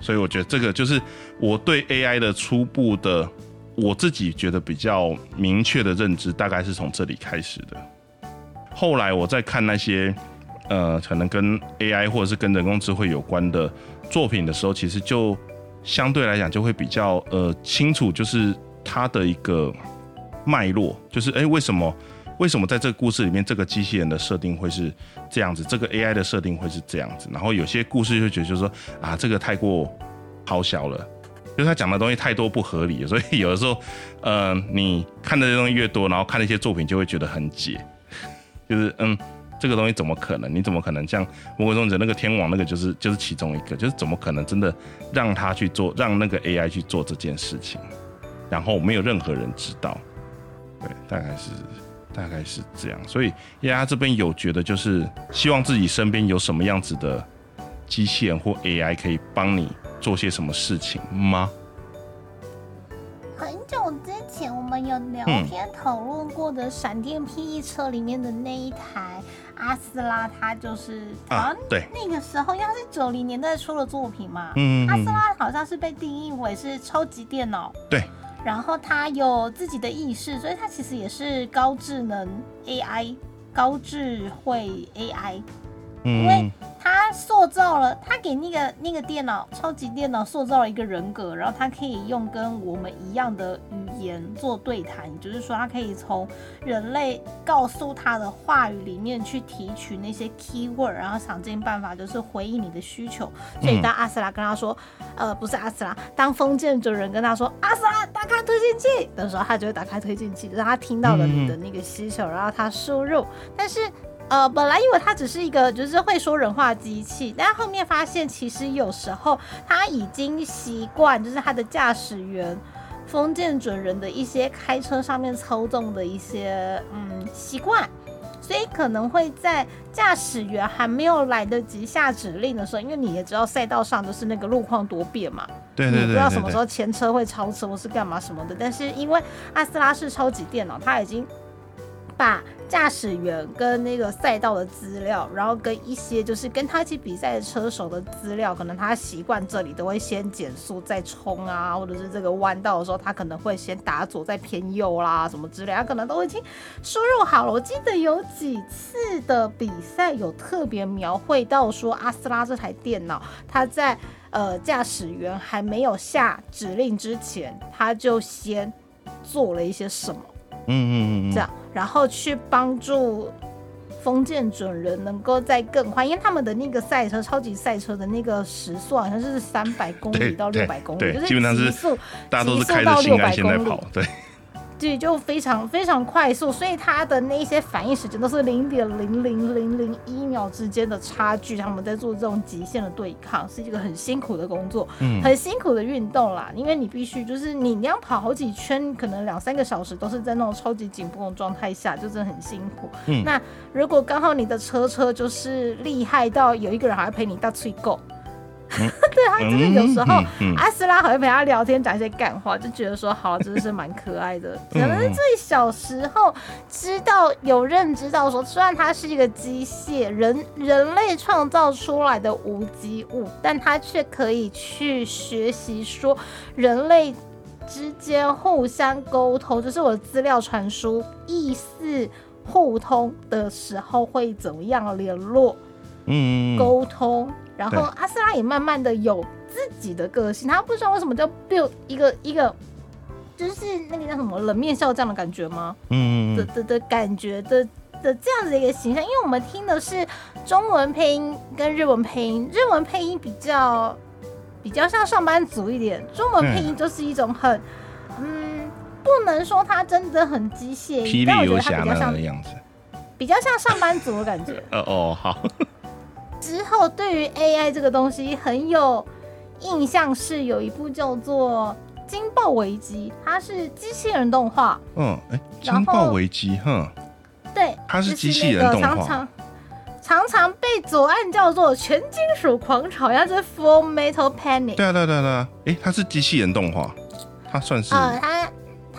所以我觉得这个就是我对 AI 的初步的，我自己觉得比较明确的认知，大概是从这里开始的。后来我在看那些呃，可能跟 AI 或者是跟人工智慧有关的作品的时候，其实就相对来讲就会比较呃清楚，就是它的一个脉络，就是诶，为什么为什么在这个故事里面，这个机器人的设定会是这样子，这个 AI 的设定会是这样子，然后有些故事就觉得就是说啊，这个太过好小了。就是他讲的东西太多不合理，所以有的时候，呃，你看的东西越多，然后看那些作品就会觉得很解。就是嗯，这个东西怎么可能？你怎么可能像《魔鬼终结》那个天王那个就是就是其中一个，就是怎么可能真的让他去做，让那个 AI 去做这件事情，然后没有任何人知道，对，大概是大概是这样。所以 AI 这边有觉得就是希望自己身边有什么样子的机器人或 AI 可以帮你做些什么事情吗？很久之前我们有聊天讨论过的闪电霹雳车里面的那一台阿斯拉，他就是啊，对，那个时候应该是九零年代出的作品嘛。嗯，阿斯拉好像是被定义为是超级电脑，对，然后他有自己的意识，所以他其实也是高智能 AI，高智慧 AI。因为他塑造了，他给那个那个电脑超级电脑塑造了一个人格，然后他可以用跟我们一样的语言做对谈，就是说，他可以从人类告诉他的话语里面去提取那些 key word，然后想尽办法就是回应你的需求。所以当阿斯拉跟他说，呃，不是阿斯拉，当封建主人跟他说阿斯拉打开推进器的时候，他就会打开推进器，让他听到了你的那个需求，然后他输入，但是。呃，本来以为它只是一个就是会说人话机器，但后面发现其实有时候它已经习惯，就是它的驾驶员封建准人的一些开车上面操纵的一些嗯习惯，所以可能会在驾驶员还没有来得及下指令的时候，因为你也知道赛道上就是那个路况多变嘛，对对对，不知道什么时候前车会超车或是干嘛什么的，但是因为阿斯拉是超级电脑，它已经。把驾驶员跟那个赛道的资料，然后跟一些就是跟他一起比赛的车手的资料，可能他习惯这里都会先减速再冲啊，或者是这个弯道的时候，他可能会先打左再偏右啦，什么之类，他可能都已经输入好了。我记得有几次的比赛有特别描绘到说，阿斯拉这台电脑，他在呃驾驶员还没有下指令之前，他就先做了一些什么。嗯嗯嗯，这样，然后去帮助封建准人能够在更快，因为他们的那个赛车，超级赛车的那个时速好像是三百公里到六百公里，就是极速，大家都是开着新干线在跑，对。对，就非常非常快速，所以它的那些反应时间都是零点零零零零一秒之间的差距。他们在做这种极限的对抗，是一个很辛苦的工作，嗯，很辛苦的运动啦。因为你必须就是你你要跑好几圈，可能两三个小时都是在那种超级紧绷的状态下，就真的很辛苦。嗯，那如果刚好你的车车就是厉害到有一个人还要陪你到最够。对他就是有时候阿斯拉还会陪他聊天，讲一些干话，就觉得说好，真的是蛮可爱的。可能是最小时候知道有认知到说，虽然它是一个机械人，人类创造出来的无机物，但它却可以去学习说人类之间互相沟通，就是我的资料传输、意思互通的时候会怎么样联络，嗯，沟通。然后阿斯拉也慢慢的有自己的个性，他不知道为什么叫 build 一个一个，就是那个叫什么冷面笑匠的感觉吗？嗯的的的感觉的的这样子的一个形象，因为我们听的是中文配音跟日文配音，日文配音比较比较像上班族一点，中文配音就是一种很嗯，不能说他真的很机械，但我觉得他比较像的样子，比较像上班族的感觉。哦哦好。之后，对于 AI 这个东西很有印象，是有一部叫做《惊爆危机》，它是机器人动画。嗯，哎，惊爆危机，哼，对，它是机器人动画，常常被左岸叫做全金属狂潮，要是 Full Metal Panic。对啊，对啊，对啊，哎，它是机器人动画，它算是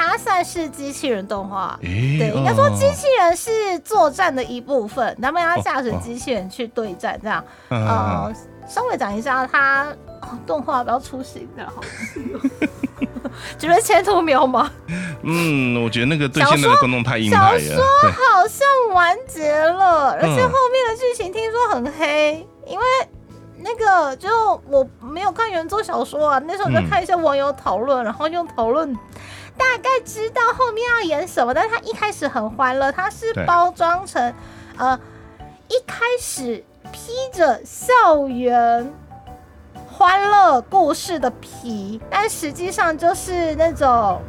它它算是机器人动画。诶对，应该说哦机器人是作战的一部分，他们要驾驶机器人去对战，这样。嗯呃，稍微讲一下它、哦、动画不要出行的好，觉得前途渺茫，嗯，我觉得那个对小现在的观众太硬派了。小说好像完结了，而且嗯后面的剧情听说很黑，因为。那个就我没有看原作小说啊，那时候我就嗯看一些网友讨论，然后用讨论大概知道后面要演什么，但是他一开始很欢乐，他是包装成呃一开始披着校园欢乐故事的皮，但实际上就是那种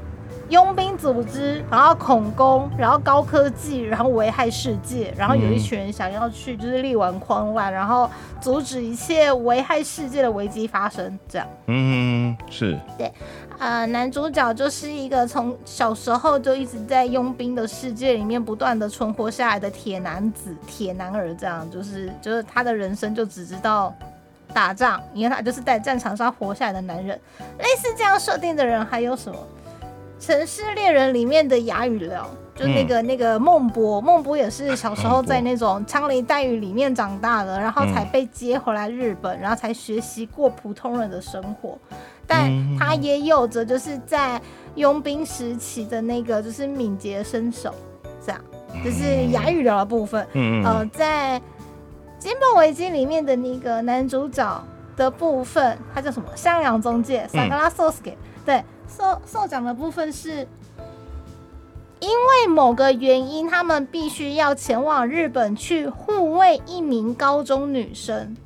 佣兵组织，然后恐攻，然后高科技，然后危害世界，然后有一群人想要去就是力挽狂澜，然后阻止一切危害世界的危机发生，这样。嗯，是，对呃，男主角就是一个从小时候就一直在佣兵的世界里面不断的存活下来的铁男子、铁男儿，这样就是就是他的人生就只知道打仗，因为他就是在战场上活下来的男人。类似这样设定的人还有什么？《城市猎人》里面的哑语聊，就那个、那个孟波，孟波也是小时候在那种枪林弹雨里面长大的，然后才被接回来日本，然后才学习过普通人的生活。但嗯他也有着就是在佣兵时期的那个就是敏捷身手，这样，就是哑语聊的部分。嗯在《金本危机》里面的那个男主角的部分，他叫什么？襄阳中介，萨格拉索斯给。对，受受奖的部分是。因为某个原因，他们必须要前往日本去护卫一名高中女生，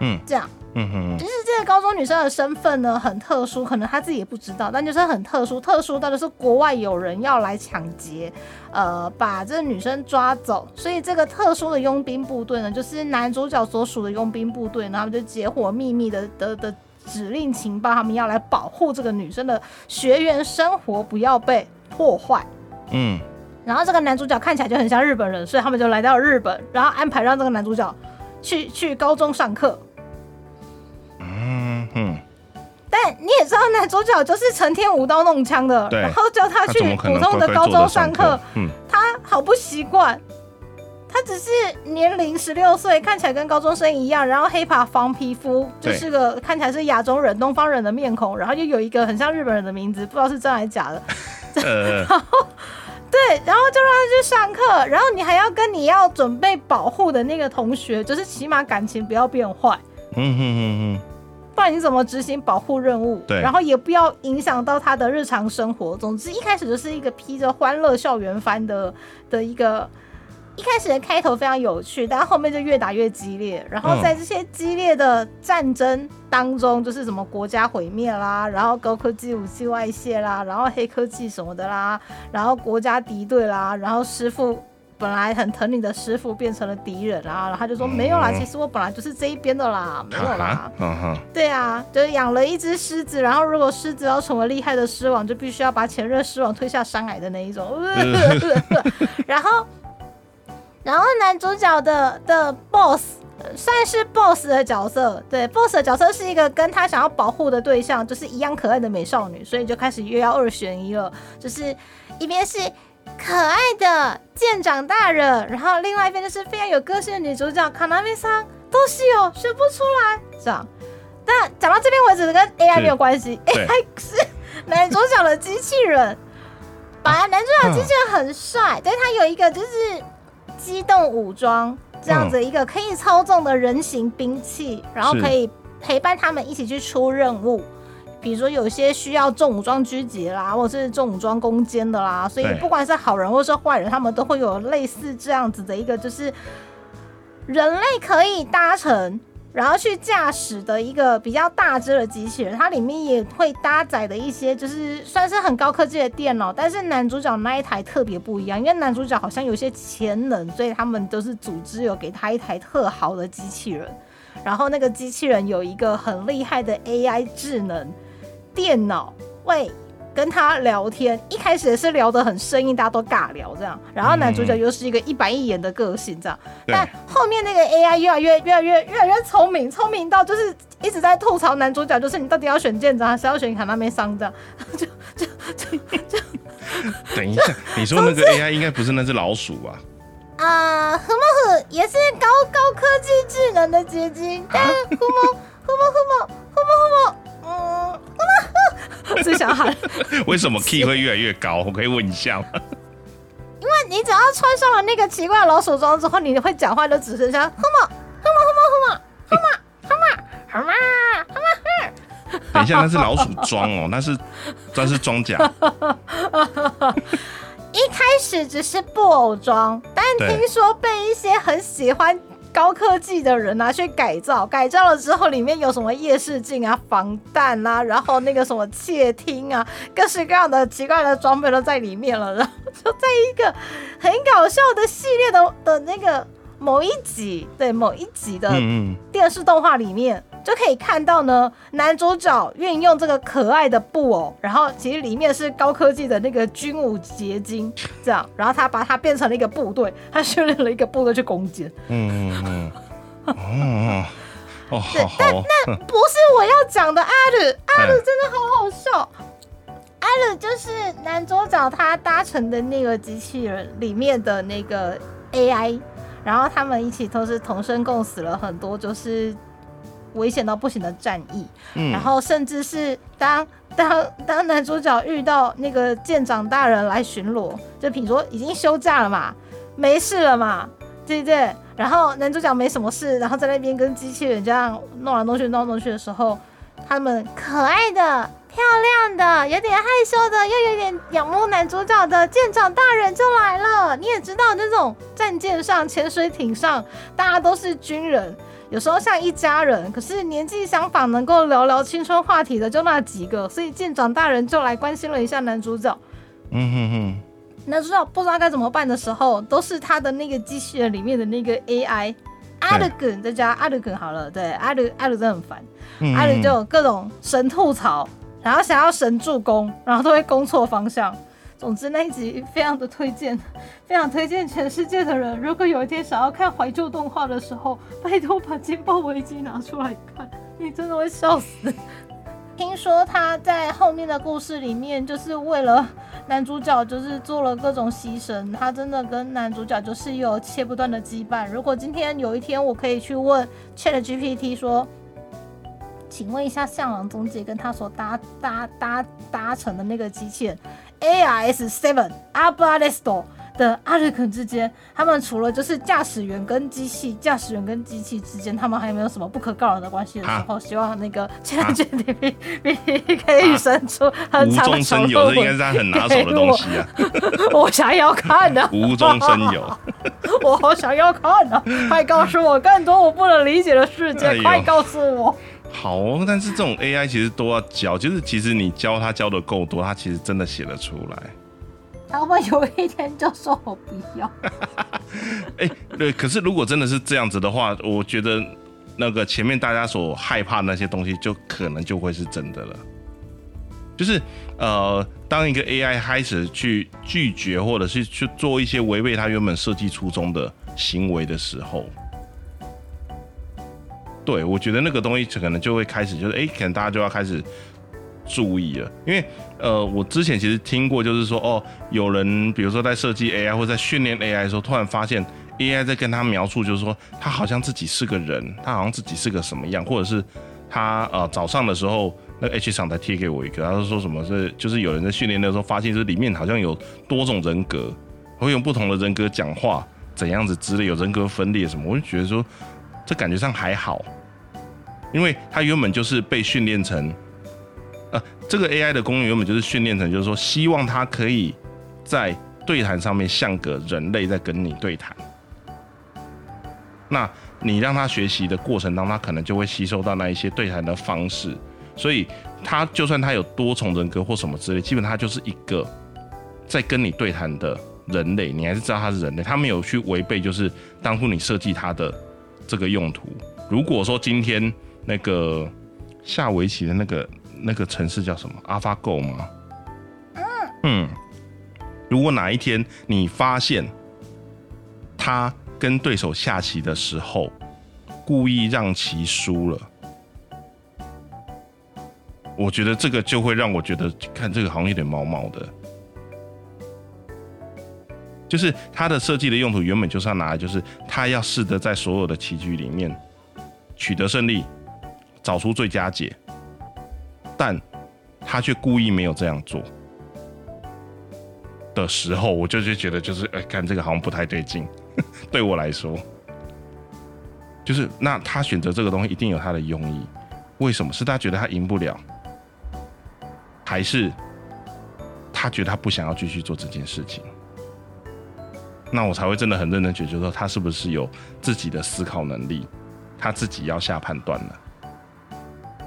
嗯这样。嗯嗯就是这个高中女生的身份呢很特殊，可能她自己也不知道，但就是很特殊，特殊到就是国外有人要来抢劫，呃，把这个女生抓走，所以这个特殊的佣兵部队呢，就是男主角所属的佣兵部队，然后他们就结伙秘密的的的指令情报，他们要来保护这个女生的学员生活不要被破坏。嗯然后这个男主角看起来就很像日本人，所以他们就来到日本，然后安排让这个男主角去去高中上课。嗯嗯，但你也知道，男主角就是成天舞刀弄枪的，然后叫他去普通的高中上课上课，？嗯他好不习惯。他只是年龄十六岁，看起来跟高中生一样，然后黑发黄皮肤，就是个看起来是亚洲人、东方人的面孔，然后又有一个很像日本人的名字，不知道是真还是假的。呃，对，然后就让他去上课，然后你还要跟你要准备保护的那个同学，就是起码感情不要变坏。嗯嗯嗯不然你怎么执行保护任务？对然后也不要影响到他的日常生活。总之，一开始就是一个披着欢乐校园番的的一个。一开始的开头非常有趣，但后面就越打越激烈。然后在这些激烈的战争当中，就是什么国家毁灭啦，然后高科技武器外泄啦，然后黑科技什么的啦，然后国家敌对啦，然后师傅本来很疼你的师傅变成了敌人啦，然后他就说没有啦，嗯其实我本来就是这一边的啦，没嗯，有啦嗯哼，对啊，就是养了一只狮子，然后如果狮子要成为厉害的狮王，就必须要把前任狮王推下山崖的那一种。然后，然后男主角的的 boss 呃算是 boss 的角色，对 boss 的角色是一个跟他想要保护的对象就是一样可爱的美少女，所以就开始又要二选一了，就是一边是。可爱的舰长大人，然后另外一边就是非常有个性的女主角卡纳米桑，都是有选不出来，这样。但讲到这边为止，跟 AI 没有关系，AI 是男主角的机器人。本来男主角机器人很帅，但他有一个就是机动武装这样子一个可以操纵的人形兵器，然后可以陪伴他们一起去出任务。比如说有些需要重武装狙击啦，或者是重武装攻坚的啦，所以不管是好人或是坏人，他们都会有类似这样子的一个，就是人类可以搭乘，然后去驾驶的一个比较大只的机器人。它里面也会搭载的一些，就是算是很高科技的电脑。但是男主角那一台特别不一样，因为男主角好像有些潜能，所以他们都是组织有给他一台特好的机器人。然后那个机器人有一个很厉害的 AI 智能电脑，喂跟他聊天。一开始也是聊得很生硬，大家都尬聊这样。然后男主角又是一个一板一眼的个性这样，对但后面那个 AI 越来越越来越越来越聪明，聪明到就是一直在吐槽男主角，就是你到底要选舰长还是要选卡纳梅桑这样，就就就就 等一下，你说那个 AI 应该不是那只老鼠吧？啊，哼么哼，也是高高科技智能的结晶，但哼么哼么哼么哼么哼么，嗯，哼么，最想喊，为什么 key 会越来越高？我可以问一下吗？因为你只要穿上了那个奇怪的老鼠装之后，你会讲话就只剩下哼么哼么哼么哼么哼么哼么哼么哼么。等一下，那是老鼠装哦，那是那是装甲。一开始只是布偶装，但听说被一些很喜欢高科技的人拿去改造，改造了之后里面有什么夜视镜啊、防弹啊，然后那个什么窃听啊，各式各样的奇怪的装备都在里面了。然后就在一个很搞笑的系列的的那个某一集，对某一集的电视动画里面就可以看到呢，男主角运用这个可爱的布偶，然后其实里面是高科技的那个军武结晶，这样，然后他把它变成了一个部队，他训练了一个部队去攻坚。嗯嗯嗯，哦哦，好好哦，不是我要讲的阿鲁，阿鲁真的好好笑。阿鲁就是男主角他搭乘的那个机器人里面的那个 AI，然后他们一起都是同生共死了很多，就是危险到不行的战役。嗯然后甚至是当当当男主角遇到那个舰长大人来巡逻，就比如说已经休假了嘛，没事了嘛，对不对？然后男主角没什么事，然后在那边跟机器人这样弄来弄去弄来弄去的时候，他们可爱的、漂亮的、有点害羞的，又有点仰慕男主角的舰长大人就来了。你也知道，那种战舰上、潜水艇上，大家都是军人，有时候像一家人，可是年纪相仿，能够聊聊青春话题的就那几个，所以见长大人就来关心了一下男主角。嗯哼哼，男主角不知道该怎么办的时候，都是他的那个机器人里面的那个 AI 阿鲁根，再加阿鲁根好了，对，阿鲁阿鲁真的很烦，嗯阿鲁就有各种神吐槽，然后想要神助攻，然后都会攻错方向。总之那一集非常的推荐，非常推荐全世界的人，如果有一天想要看怀旧动画的时候，拜托把《金爆危机》拿出来看，你真的会笑死。听说他在后面的故事里面，就是为了男主角，就是做了各种牺牲。他真的跟男主角就是有切不断的羁绊。如果今天有一天我可以去问 Chat GPT 说，请问一下向郎总姐跟他所搭搭搭搭乘的那个机器人 ARS Seven a b a r e s t o 的阿瑞肯之间，他们除了就是驾驶员跟机器，驾驶员跟机器之间，他们还有没有什么不可告人的关系的时候，希望那个 Chat GPT 可以生出很无长的中生有，这应该是他很拿手的东西啊。我。我想要看的，无中生有，我好想要看的，快告诉我更多我不能理解的世界，哎快告诉我。好哦，但是这种 AI 其实都要教，就是其实你教他教的够多，他其实真的写得出来。他会有一天就说我不要，哎、对，可是如果真的是这样子的话，我觉得那个前面大家所害怕的那些东西，就可能就会是真的了。就是呃，当一个 AI 开始去拒绝或者是去做一些违背他原本设计初衷的行为的时候，对我觉得那个东西可能就会开始，就是哎、可能大家就要开始注意了，因为呃，我之前其实听过，就是说哦，有人比如说在设计 AI 或者在训练 AI 的时候，突然发现 AI 在跟他描述，就是说他好像自己是个人，他好像自己是个什么样，或者是他呃早上的时候，那个 H 厂才贴给我一个，他是说什么是就是有人在训练的时候发现，就是里面好像有多种人格，会用不同的人格讲话，怎样子之类，有人格分裂什么，我就觉得说这感觉上还好，因为他原本就是被训练成。呃，这个 AI 的功能原本就是训练成，就是说希望它可以在对谈上面像个人类在跟你对谈。那你让他学习的过程当中，他可能就会吸收到那一些对谈的方式，所以他就算他有多重人格或什么之类，基本上就是一个在跟你对谈的人类，你还是知道他是人类，他没有去违背就是当初你设计他的这个用途。如果说今天那个下围棋的那个那个城市叫什么？AlphaGo 吗？嗯，如果哪一天你发现他跟对手下棋的时候故意让棋输了，我觉得这个就会让我觉得看这个好像有点毛毛的。就是它的设计的用途原本就是要拿来，就是它要试着在所有的棋局里面取得胜利，找出最佳解，但他却故意没有这样做。的时候，我就就觉得就是，哎、看这个好像不太对劲，对我来说，就是那他选择这个东西一定有他的用意，为什么？是他觉得他赢不了，还是他觉得他不想要继续做这件事情？那我才会真的很认真觉得说，他是不是有自己的思考能力，他自己要下判断了。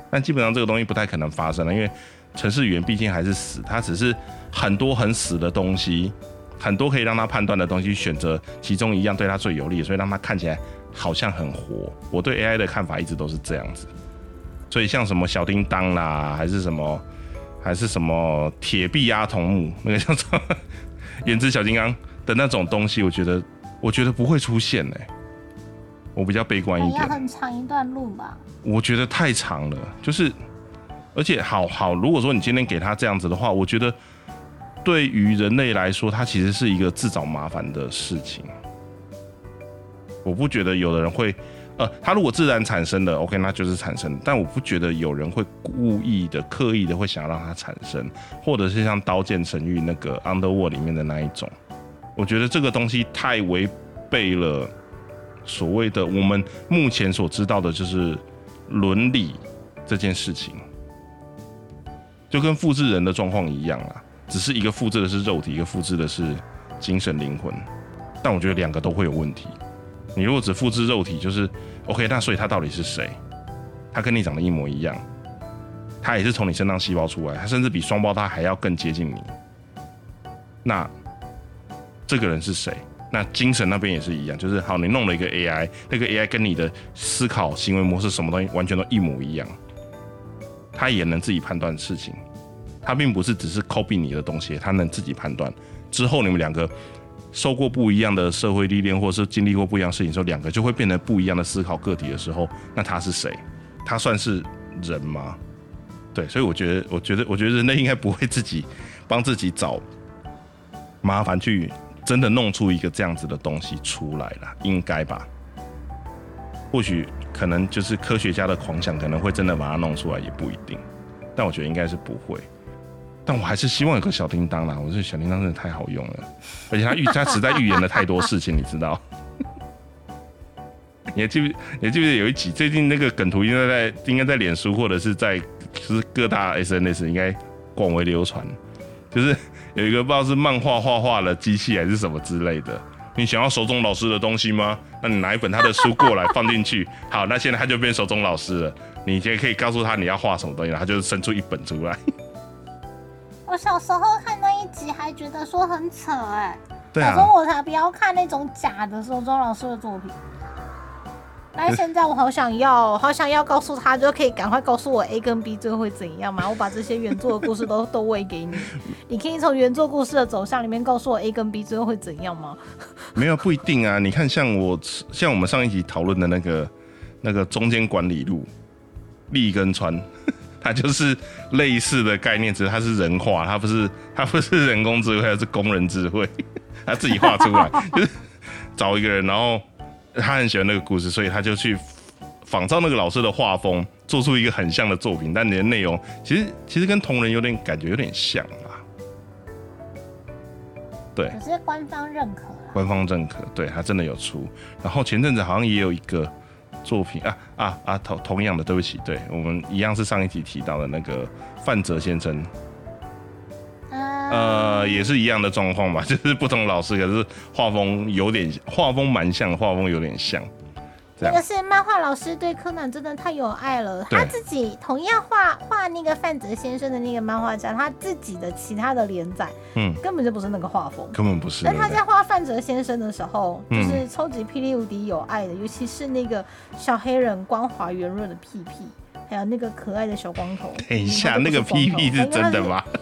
但基本上这个东西不太可能发生了，因为程式语言毕竟还是死，它只是很多很死的东西，很多可以让他判断的东西，选择其中一样对他最有利，所以让他看起来好像很活。我对 AI 的看法一直都是这样子，所以像什么小叮当啦，还是什么，还是什么铁臂阿童木，那个叫做 原子小金刚的那种东西，我觉得我觉得不会出现哎、我比较悲观一点要。很长一段路吧。我觉得太长了，就是，而且好好，如果说你今天给他这样子的话，我觉得对于人类来说，它其实是一个自找麻烦的事情。我不觉得有的人会，呃，他如果自然产生的，OK，那就是产生，但我不觉得有人会故意的、刻意的会想要让它产生，或者是像《刀剑神域》那个《Underworld》里面的那一种，我觉得这个东西太违背了所谓的我们目前所知道的，就是伦理这件事情，就跟复制人的状况一样啊，只是一个复制的是肉体，一个复制的是精神灵魂。但我觉得两个都会有问题。你如果只复制肉体，就是 OK，那所以他到底是谁？他跟你长得一模一样，他也是从你身上细胞出来，他甚至比双胞胎还要更接近你。那这个人是谁？那精神那边也是一样，就是好，你弄了一个 AI，那个 AI 跟你的思考行为模式什么东西完全都一模一样，他也能自己判断事情，他并不是只是 copy 你的东西，他能自己判断。之后你们两个受过不一样的社会历练，或者是经历过不一样的事情之后，两个就会变成不一样的思考个体的时候，那他是谁？他算是人吗？对，所以我觉得，我觉得，我觉得人类应该不会自己帮自己找麻烦去真的弄出一个这样子的东西出来了，应该吧？或许可能就是科学家的狂想，可能会真的把它弄出来，也不一定。但我觉得应该是不会。但我还是希望有个小叮当啦，我觉得小叮当真的太好用了，而且他预他实在预言了太多事情，你知道？你还记不？你还记不记得有一集最近那个梗图应该在应该在脸书或者是在就是各大 SNS 应该广为流传，就是有一个不知道是漫画画画的机器还是什么之类的。你想要手中老师的东西吗？那你拿一本他的书过来放进去，好，那现在他就变手中老师了。你也可以告诉他你要画什么东西，他就伸出一本出来。我小时候看那一集还觉得说很扯哎、对啊小时，候我才不要看那种假的手中老师的作品。但现在我好想要，好想要告诉他，就可以赶快告诉我 A 跟 B 最后会怎样嘛？我把这些原作的故事都都喂给你，你可以从原作故事的走向里面告诉我 A 跟 B 最后会怎样吗？没有不一定啊。你看，像我像我们上一集讨论的那个那个中间管理路立跟川，它就是类似的概念，只是它是人画，它不是它不是人工智慧，它是工人智慧，它自己画出来，就是找一个人，然后他很喜欢那个故事，所以他就去仿照那个老师的画风，做出一个很像的作品，但你的内容其实其实跟同人有点感觉有点像啊。对，可是官方认可了。官方认可，对他真的有出。然后前阵子好像也有一个作品啊啊啊，同同样的，对不起，对我们一样是上一集提到的那个范泽先生，啊呃，也是一样的状况吧，就是不同老师，可是画风有点，画风蛮像，画风有点像，这个是漫画老师对柯南真的太有爱了，他自己同样画画那个范泽先生的那个漫画家，他自己的其他的连载嗯，根本就不是那个画风。根本不是那他在画范泽先生的时候，就嗯是超级霹雳无敌有爱的，尤其是那个小黑人光滑圆润的屁屁，还有那个可爱的小光头。等一下，嗯那个屁屁是真的？吗？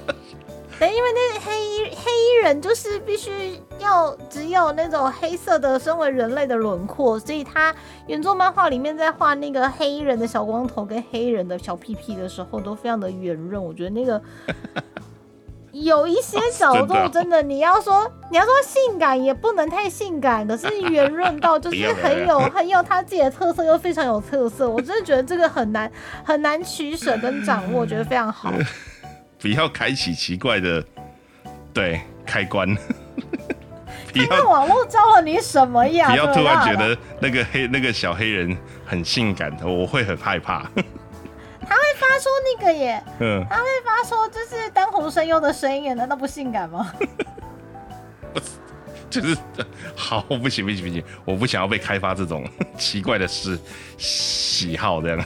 对，因为那个黑衣黑衣人就是必须要只有那种黑色的身为人类的轮廓，所以他原作漫画里面在画那个黑衣人的小光头跟黑人的小屁屁的时候，都非常的圆润。我觉得那个 有一些角真的哦度真的，你要说你要说性感也不能太性感，可是圆润到就是很有 很有他自己的特色，又非常有特色。我真的觉得这个很难很难取舍跟掌握，我觉得非常好。不要开启奇怪的对开关，不那要网络教了你什么呀？不要突然觉得那个黑那个小黑人很性感，我会很害怕。他会发出那个耶，嗯，他会发出就是当红声优的声音耶，难道不性感吗？就是好不行不行不行，我不想要被开发这种奇怪的事喜好这样。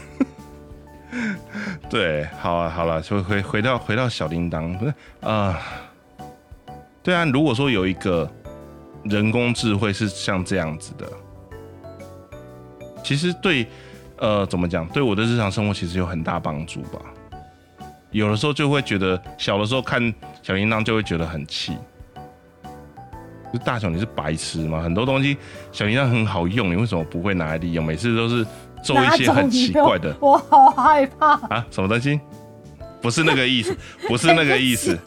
对，好啊，好了，就回回到回到小铃铛，不是啊、对啊，如果说有一个人工智慧是像这样子的，其实对呃怎么讲，对我的日常生活其实有很大帮助吧。有的时候就会觉得，小的时候看小铃铛就会觉得很气，就大雄，你是白痴吗？很多东西小铃铛很好用，你为什么不会拿来利用？每次都是做一些很奇怪的我好害怕。啊，什么东西？不是那个意思，不是那个意思，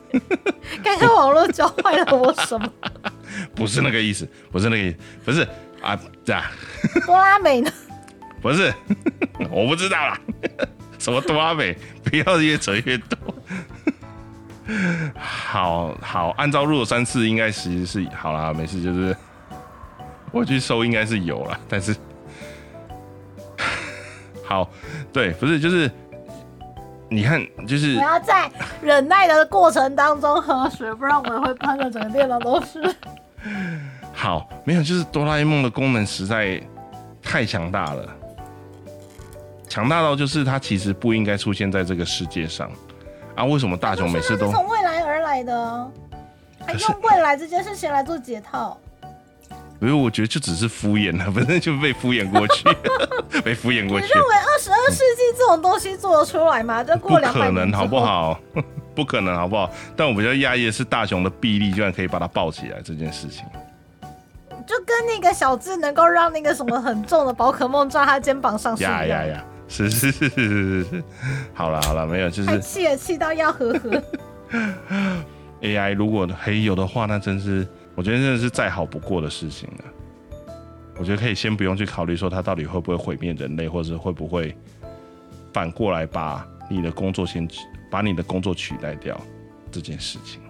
刚刚网络教坏了我什么？不是那个意思，不是那个意思，不是啊，这样哆啦美呢？不是，我不知道啦。什么多拉美，不要越扯越多。好好，按照入三次应该其实是好啦，没事，就是我去搜应该是有了，但是好，对，不是就是你看，就是我要在忍耐的过程当中喝水，不然我会喷的整个电脑都是。好，没有，就是哆啦 A 梦的功能实在太强大了，强大到就是它其实不应该出现在这个世界上啊！为什么大雄每次都是从未来而来的，还用未来这件事情来做解套。因为我觉得就只是敷衍了，反正就被敷衍过去，被敷衍过去，你认为二十二世纪这种东西做得出来吗？就过两百可能，好不？好？不可能，好不好？但我比较讶异的是大雄的臂力居然可以把它抱起来这件事情。就跟那个小智能够让那个什么很重的宝可梦抓他肩膀上是一样的。呀呀呀！是是是是是是，好了好了，没有，就是还气也气到要呵呵。AI 如果还有的话，那真是我觉得真的是再好不过的事情了。我觉得可以先不用去考虑说它到底会不会毁灭人类，或者是会不会反过来把你的工作先取把你的工作取代掉这件事情。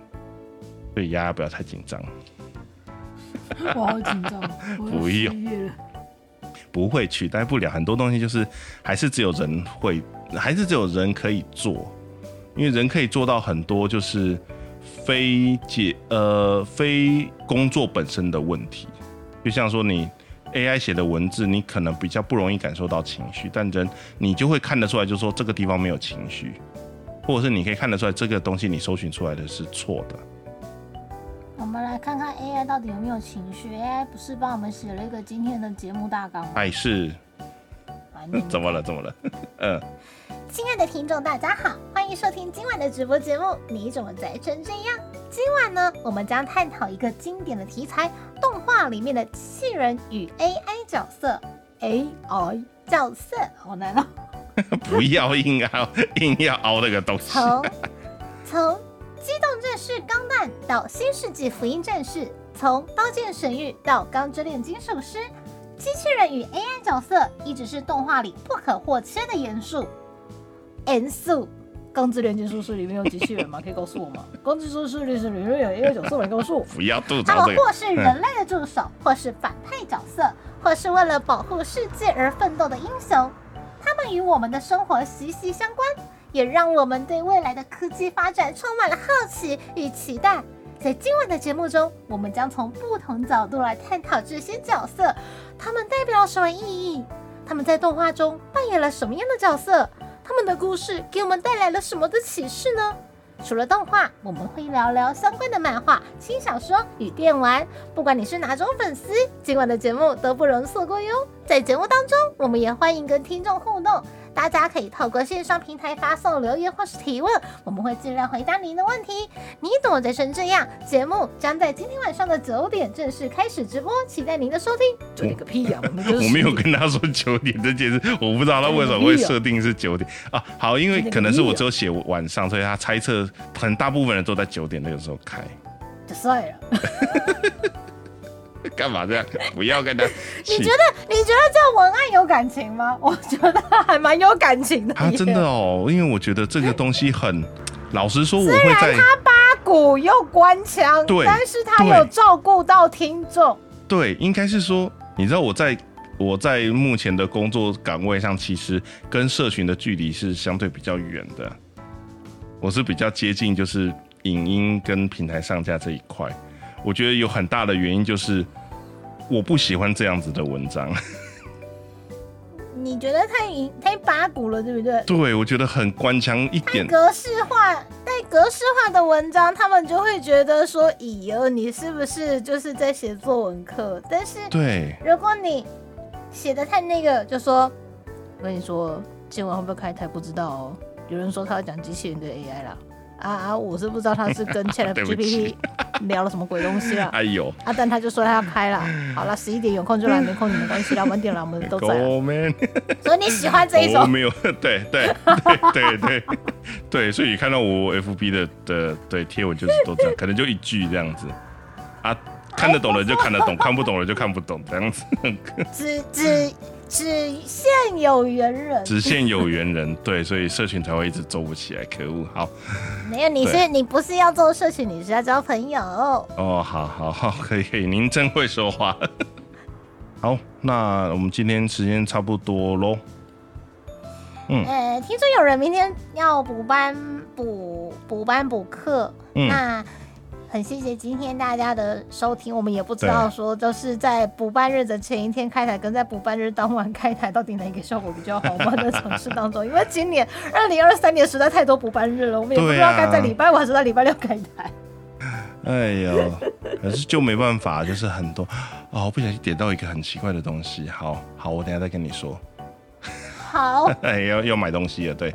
所以丫丫不要太紧张，我好紧张，不用。不会取代不了很多东西，就是还是只有人会，还是只有人可以做，因为人可以做到很多就是非解呃非工作本身的问题，就像说你 AI 写的文字，你可能比较不容易感受到情绪，但人你就会看得出来，就是说这个地方没有情绪，或者是你可以看得出来这个东西你搜寻出来的是错的。我们来看看 AI 到底有没有情绪。AI 不是帮我们写了一个今天的节目大纲吗？哎是 怎么了？怎么了？嗯，亲爱的听众，大家好，欢迎收听今晚的直播节目。你怎么宅成这样？今晚呢，我们将探讨一个经典的题材——动画里面的机器人与 AI 角色。AI 角色好难哦。不要硬凹硬要凹那个东西。从从机动战士钢弹到新世纪福音战士，从刀剑神域到钢之炼金术师，机器人与 AI 角色一直是动画里不可或缺的元素。元素。钢之炼金术师里面有机器人吗？可以告诉我吗？钢之术师里面有 AI 角色吗？告诉我。不要吐他槽这个。们或是人类的助手，或是反派角色，或是为了保护世界而奋斗的英雄。他们与我们的生活息息相关，也让我们对未来的科技发展充满了好奇与期待。在今晚的节目中，我们将从不同角度来探讨这些角色，他们代表了什么意义？他们在动画中扮演了什么样的角色？他们的故事给我们带来了什么的启示呢？除了动画，我们会聊聊相关的漫画、轻小说与电玩。不管你是哪种粉丝，今晚的节目都不容错过哟。在节目当中，我们也欢迎跟听众互动，大家可以透过线上平台发送留言或是提问，我们会尽量回答您的问题。你怎么宅成这样？节目将在今天晚上的九点正式开始直播，期待您的收听。九点个屁呀、我们 我没有跟他说九点这件事，我不知道他为什么会设定是九点啊。好，因为可能是我只有写晚上，所以他猜测很大部分人都在九点那个时候开。就帅了。干嘛这样？不要跟他 你觉得你觉得这文案有感情吗？我觉得还蛮有感情的啊，真的哦，因为我觉得这个东西很，老实说，我会在他八股又官腔，对但是他有照顾到听众。对，应该是说，你知道我在我在目前的工作岗位上，其实跟社群的距离是相对比较远的。我是比较接近就是影音跟平台上架这一块，我觉得有很大的原因就是我不喜欢这样子的文章。你觉得太隐太八股了，对不对？对，我觉得很官腔一点。格式化，在格式化的文章，他们就会觉得说：“咦哟，你是不是就是在写作文课？”但是对，如果你写的太那个，就说：“我跟你说，今晚会不会开台不知道哦。有人说他要讲机器人跟 AI 啦，啊啊，我是不知道他是跟 Chat GPT 聊了什么鬼东西了。哎呦。啊，但他就说他要开了，好了，十一点有空就来，没空也没关系啦，晚点来我们都在所以你喜欢这一首，我没有，对对对对对。对，所以你看到我 FB 的的对贴文就是都这样，可能就一句这样子。啊，看得懂的就看得懂，看不懂的就看不懂，这样子，只只只限有缘人。只限有缘人，对，所以社群才会一直做不起来，可恶。好，没有，你是你不是要做社群，你是要交朋友。哦，好好好，可以可以，您真会说话。好，那我们今天时间差不多喽。嗯呃，听说有人明天要补班补补班补课，嗯那很谢谢今天大家的收听。我们也不知道说，就是在补班日的前一天开台，跟在补班日当晚开台，到底哪一个效果比较好？我们在尝试当中，因为今年二零二三年实在太多补班日了，我们也不知道该在礼拜五还是在礼拜六开台。哎呦，可是就没办法，就是很多哦，我不小心点到一个很奇怪的东西。好好，我等下再跟你说。好，哎，要要买东西了，对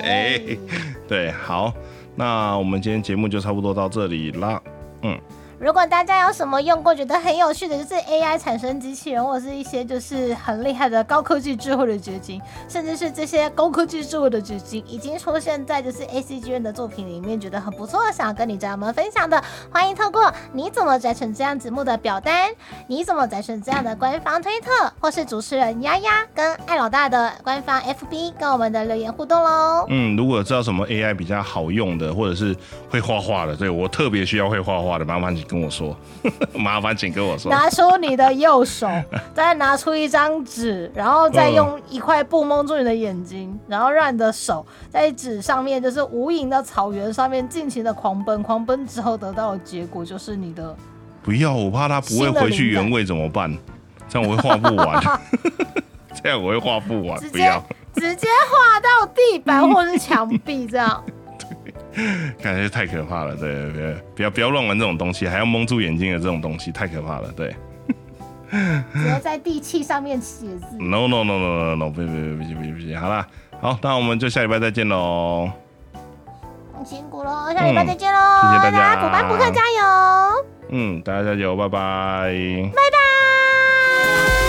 哎，对，好，那我们今天节目就差不多到这里啦。嗯，如果大家有什么用过觉得很有趣的，就是 AI 产生机器人，或者是一些就是很厉害的高科技智慧的结晶，甚至是这些高科技智慧的结晶已经出现在就是 ACG N 的作品里面，觉得很不错，想要跟你家人们分享的，欢迎透过你怎么宅成这样子目的表单，你怎么宅成这样的官方推特，或是主持人丫丫跟艾老大的官方 FB 跟我们的留言互动喽。嗯，如果知道什么 AI 比较好用的，或者是会画画的，对我特别需要会画画的，麻烦请跟我说，麻烦请跟我说。拿出你的右手，再拿出一张纸，然后再用一块布蒙住你的眼睛，然后让你的手在纸上面，就是无垠的草原上面尽情的狂奔，狂奔之后得到的结果就是你的。不要，我怕他不会回去原位怎么办？这样我会画不完，这样我会画不完不要，直接画到地板或是墙壁这样。感觉太可怕了。对对对，不要不要乱玩这种东西，还要蒙住眼睛的这种东西，太可怕了。对 不要在地气上面写字。，no no no no no no，不行不行不行不行不行，好啦，好，那我们就下礼拜再见喽。辛苦喽，下礼拜再见喽、谢谢大家补班补课加油，嗯，大家加油，拜拜。拜拜。